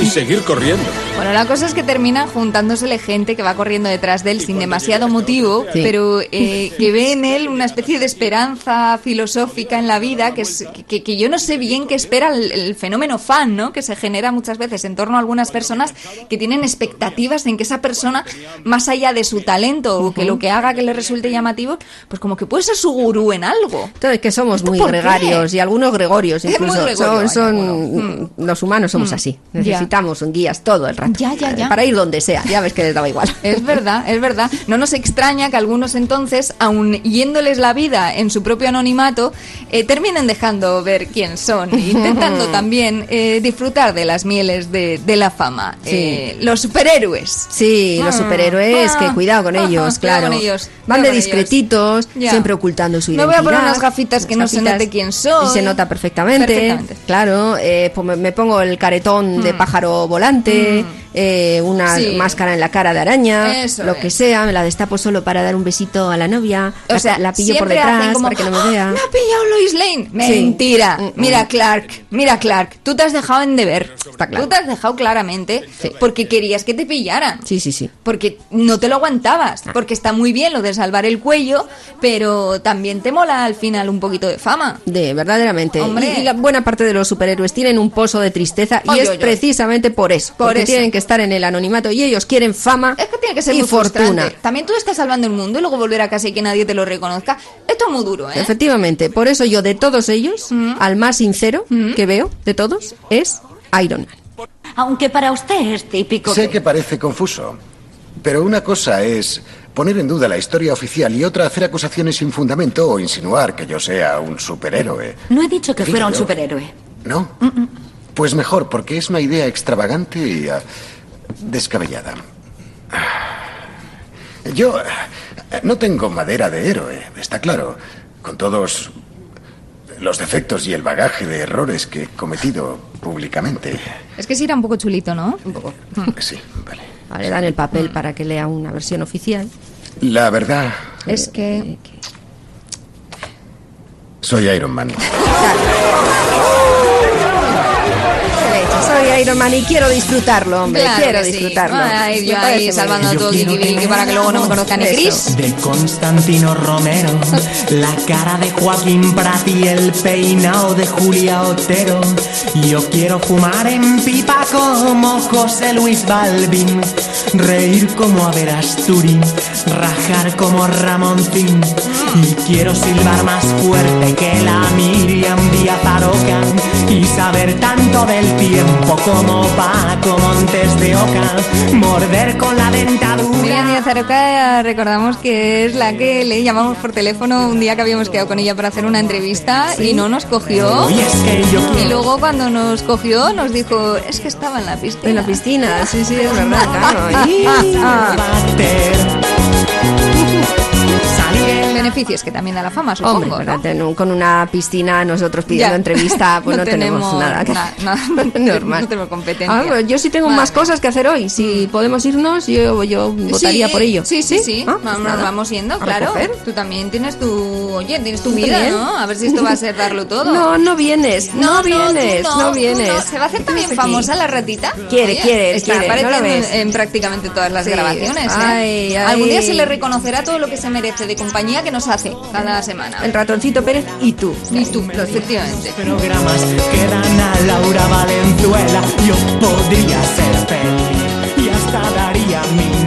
y seguir corriendo. Bueno, la cosa es que termina juntándosele gente que va corriendo detrás de él sin demasiado motivo, Sí. pero eh, que ve en él una especie de esperanza filosófica en la vida, que, es, que, que yo no sé bien qué espera el, el fenómeno fan, ¿no? Que se genera muchas veces en torno a algunas personas que tienen expectativas en que esa persona, más allá de su talento o que lo que haga que le resulte llamativo, pues como que puede ser su gurú en algo. Entonces, que somos muy por qué? gregarios y algunos gregorios incluso. gregorio, son, son- los humanos somos Mm. así. Ya. Necesitamos un guías todo el rato. Ya, ya, ya. Para ir donde sea. Ya ves que les daba igual. Es verdad, es verdad. No nos extraña que algunos entonces, aun yéndoles la vida en su propio anonimato, eh, terminen dejando ver quién son, e intentando también eh, disfrutar de las mieles de, de la fama. Sí. Eh, los superhéroes. Sí, los Ah, superhéroes, ah, que cuidado con ah, ellos, claro. con ellos, Van de ellos. discretitos, Ya. siempre ocultando su Me voy a identidad. poner unas gafitas que Unas no se gafitas, note quién soy. Y se nota perfectamente. Perfectamente. Claro, eh, pues me, me pongo el caretón de Mm. Pájaro volante. eh, una Sí. máscara en la cara de araña, Eso lo es. que sea, me la destapo solo para dar un besito a la novia, O la, sea, la pillo por detrás como, para que no me vea. "Ah, Me ha pillado Lois Lane. Mentira. Mm, mm. Mira, Clark. Mira, Clark. Tú te has dejado en deber. Tú te has dejado claramente porque querías que te pillaran. Sí, sí, sí. Porque no te lo aguantabas. Ah. Porque está muy bien lo de salvar el cuello, pero también te mola al final un poquito de fama. De verdaderamente. Hombre. Y, y la buena parte de los superhéroes tienen un pozo de tristeza y es ay, ay. precisamente por eso. Por porque eso. tienen que estar en el anonimato y ellos quieren fama Es que tiene que ser y muy fortuna. frustrante. También tú estás salvando el mundo y luego volver a casa y que nadie te lo reconozca. Esto es muy duro, ¿eh? Efectivamente, por eso yo de todos ellos, al más sincero que veo de todos es Iron Man. Aunque para usted es típico. Sé que parece confuso, pero una cosa es poner en duda la historia oficial y otra hacer acusaciones sin fundamento o insinuar que yo sea un superhéroe. No he dicho que fuera un superhéroe. ¿No? Pues mejor, porque es una idea extravagante y ah, descabellada. Yo eh, no tengo madera de héroe, está claro, con todos los defectos y el bagaje de errores que he cometido públicamente. Es que sí era un poco chulito, ¿no? Un poco. Sí, vale. Vale, dan el papel para que lea una versión oficial. La verdad, Es que... soy Iron Man. Soy Iron Man y quiero disfrutarlo, hombre. Claro quiero que sí. disfrutarlo. Ay, yo ahí salvando a todo para que luego no me conozcan ni Chris. De Constantino Romero, la cara de Joaquín Prati, el peinado de Julia Otero. Yo quiero fumar en pipa como José Luis Balvin, reír como Averasturi, rajar como Ramoncín. Y quiero silbar más fuerte que la Miriam Díaz Aroca y saber tanto del tiempo como Paco Montes de Oca, morder con la dentadura. Miriam Díaz Aroca, recordamos que es la que le llamamos por teléfono un día que habíamos quedado con ella para hacer una entrevista y no nos cogió. Y es que yo Y quiero- luego cuando nos cogió nos dijo, es que estaba en la piscina. En la piscina, sí, sí, es verdad, claro. Y- Beneficios que también da la fama, supongo. con una piscina nosotros pidiendo Ya. entrevista, pues no, tenemos, nada. que- na- na- Normal. No tenemos competencia. Ah, yo sí tengo más cosas que hacer hoy. Si podemos irnos, yo, yo votaría Sí, por ello. Sí, sí, sí. Ah, pues vamos, yendo, claro. Tú también tienes tu, oye, tienes tu vida, también. ¿no? A ver si esto va a ser darlo todo. No, no vienes, no, vienes, no, vienes. Se va a hacer también famosa la ratita. Quiere, quiere, está quiere, no ves. en, en prácticamente todas las Sí. grabaciones. ¿eh? Ay, ay. Algún día se le reconocerá todo lo que se merece de compañía que nos hace cada semana. El ratoncito Pérez y tú. Y tú, efectivamente. programas que dan a Laura Valenzuela, yo podría ser feliz y hasta daría mi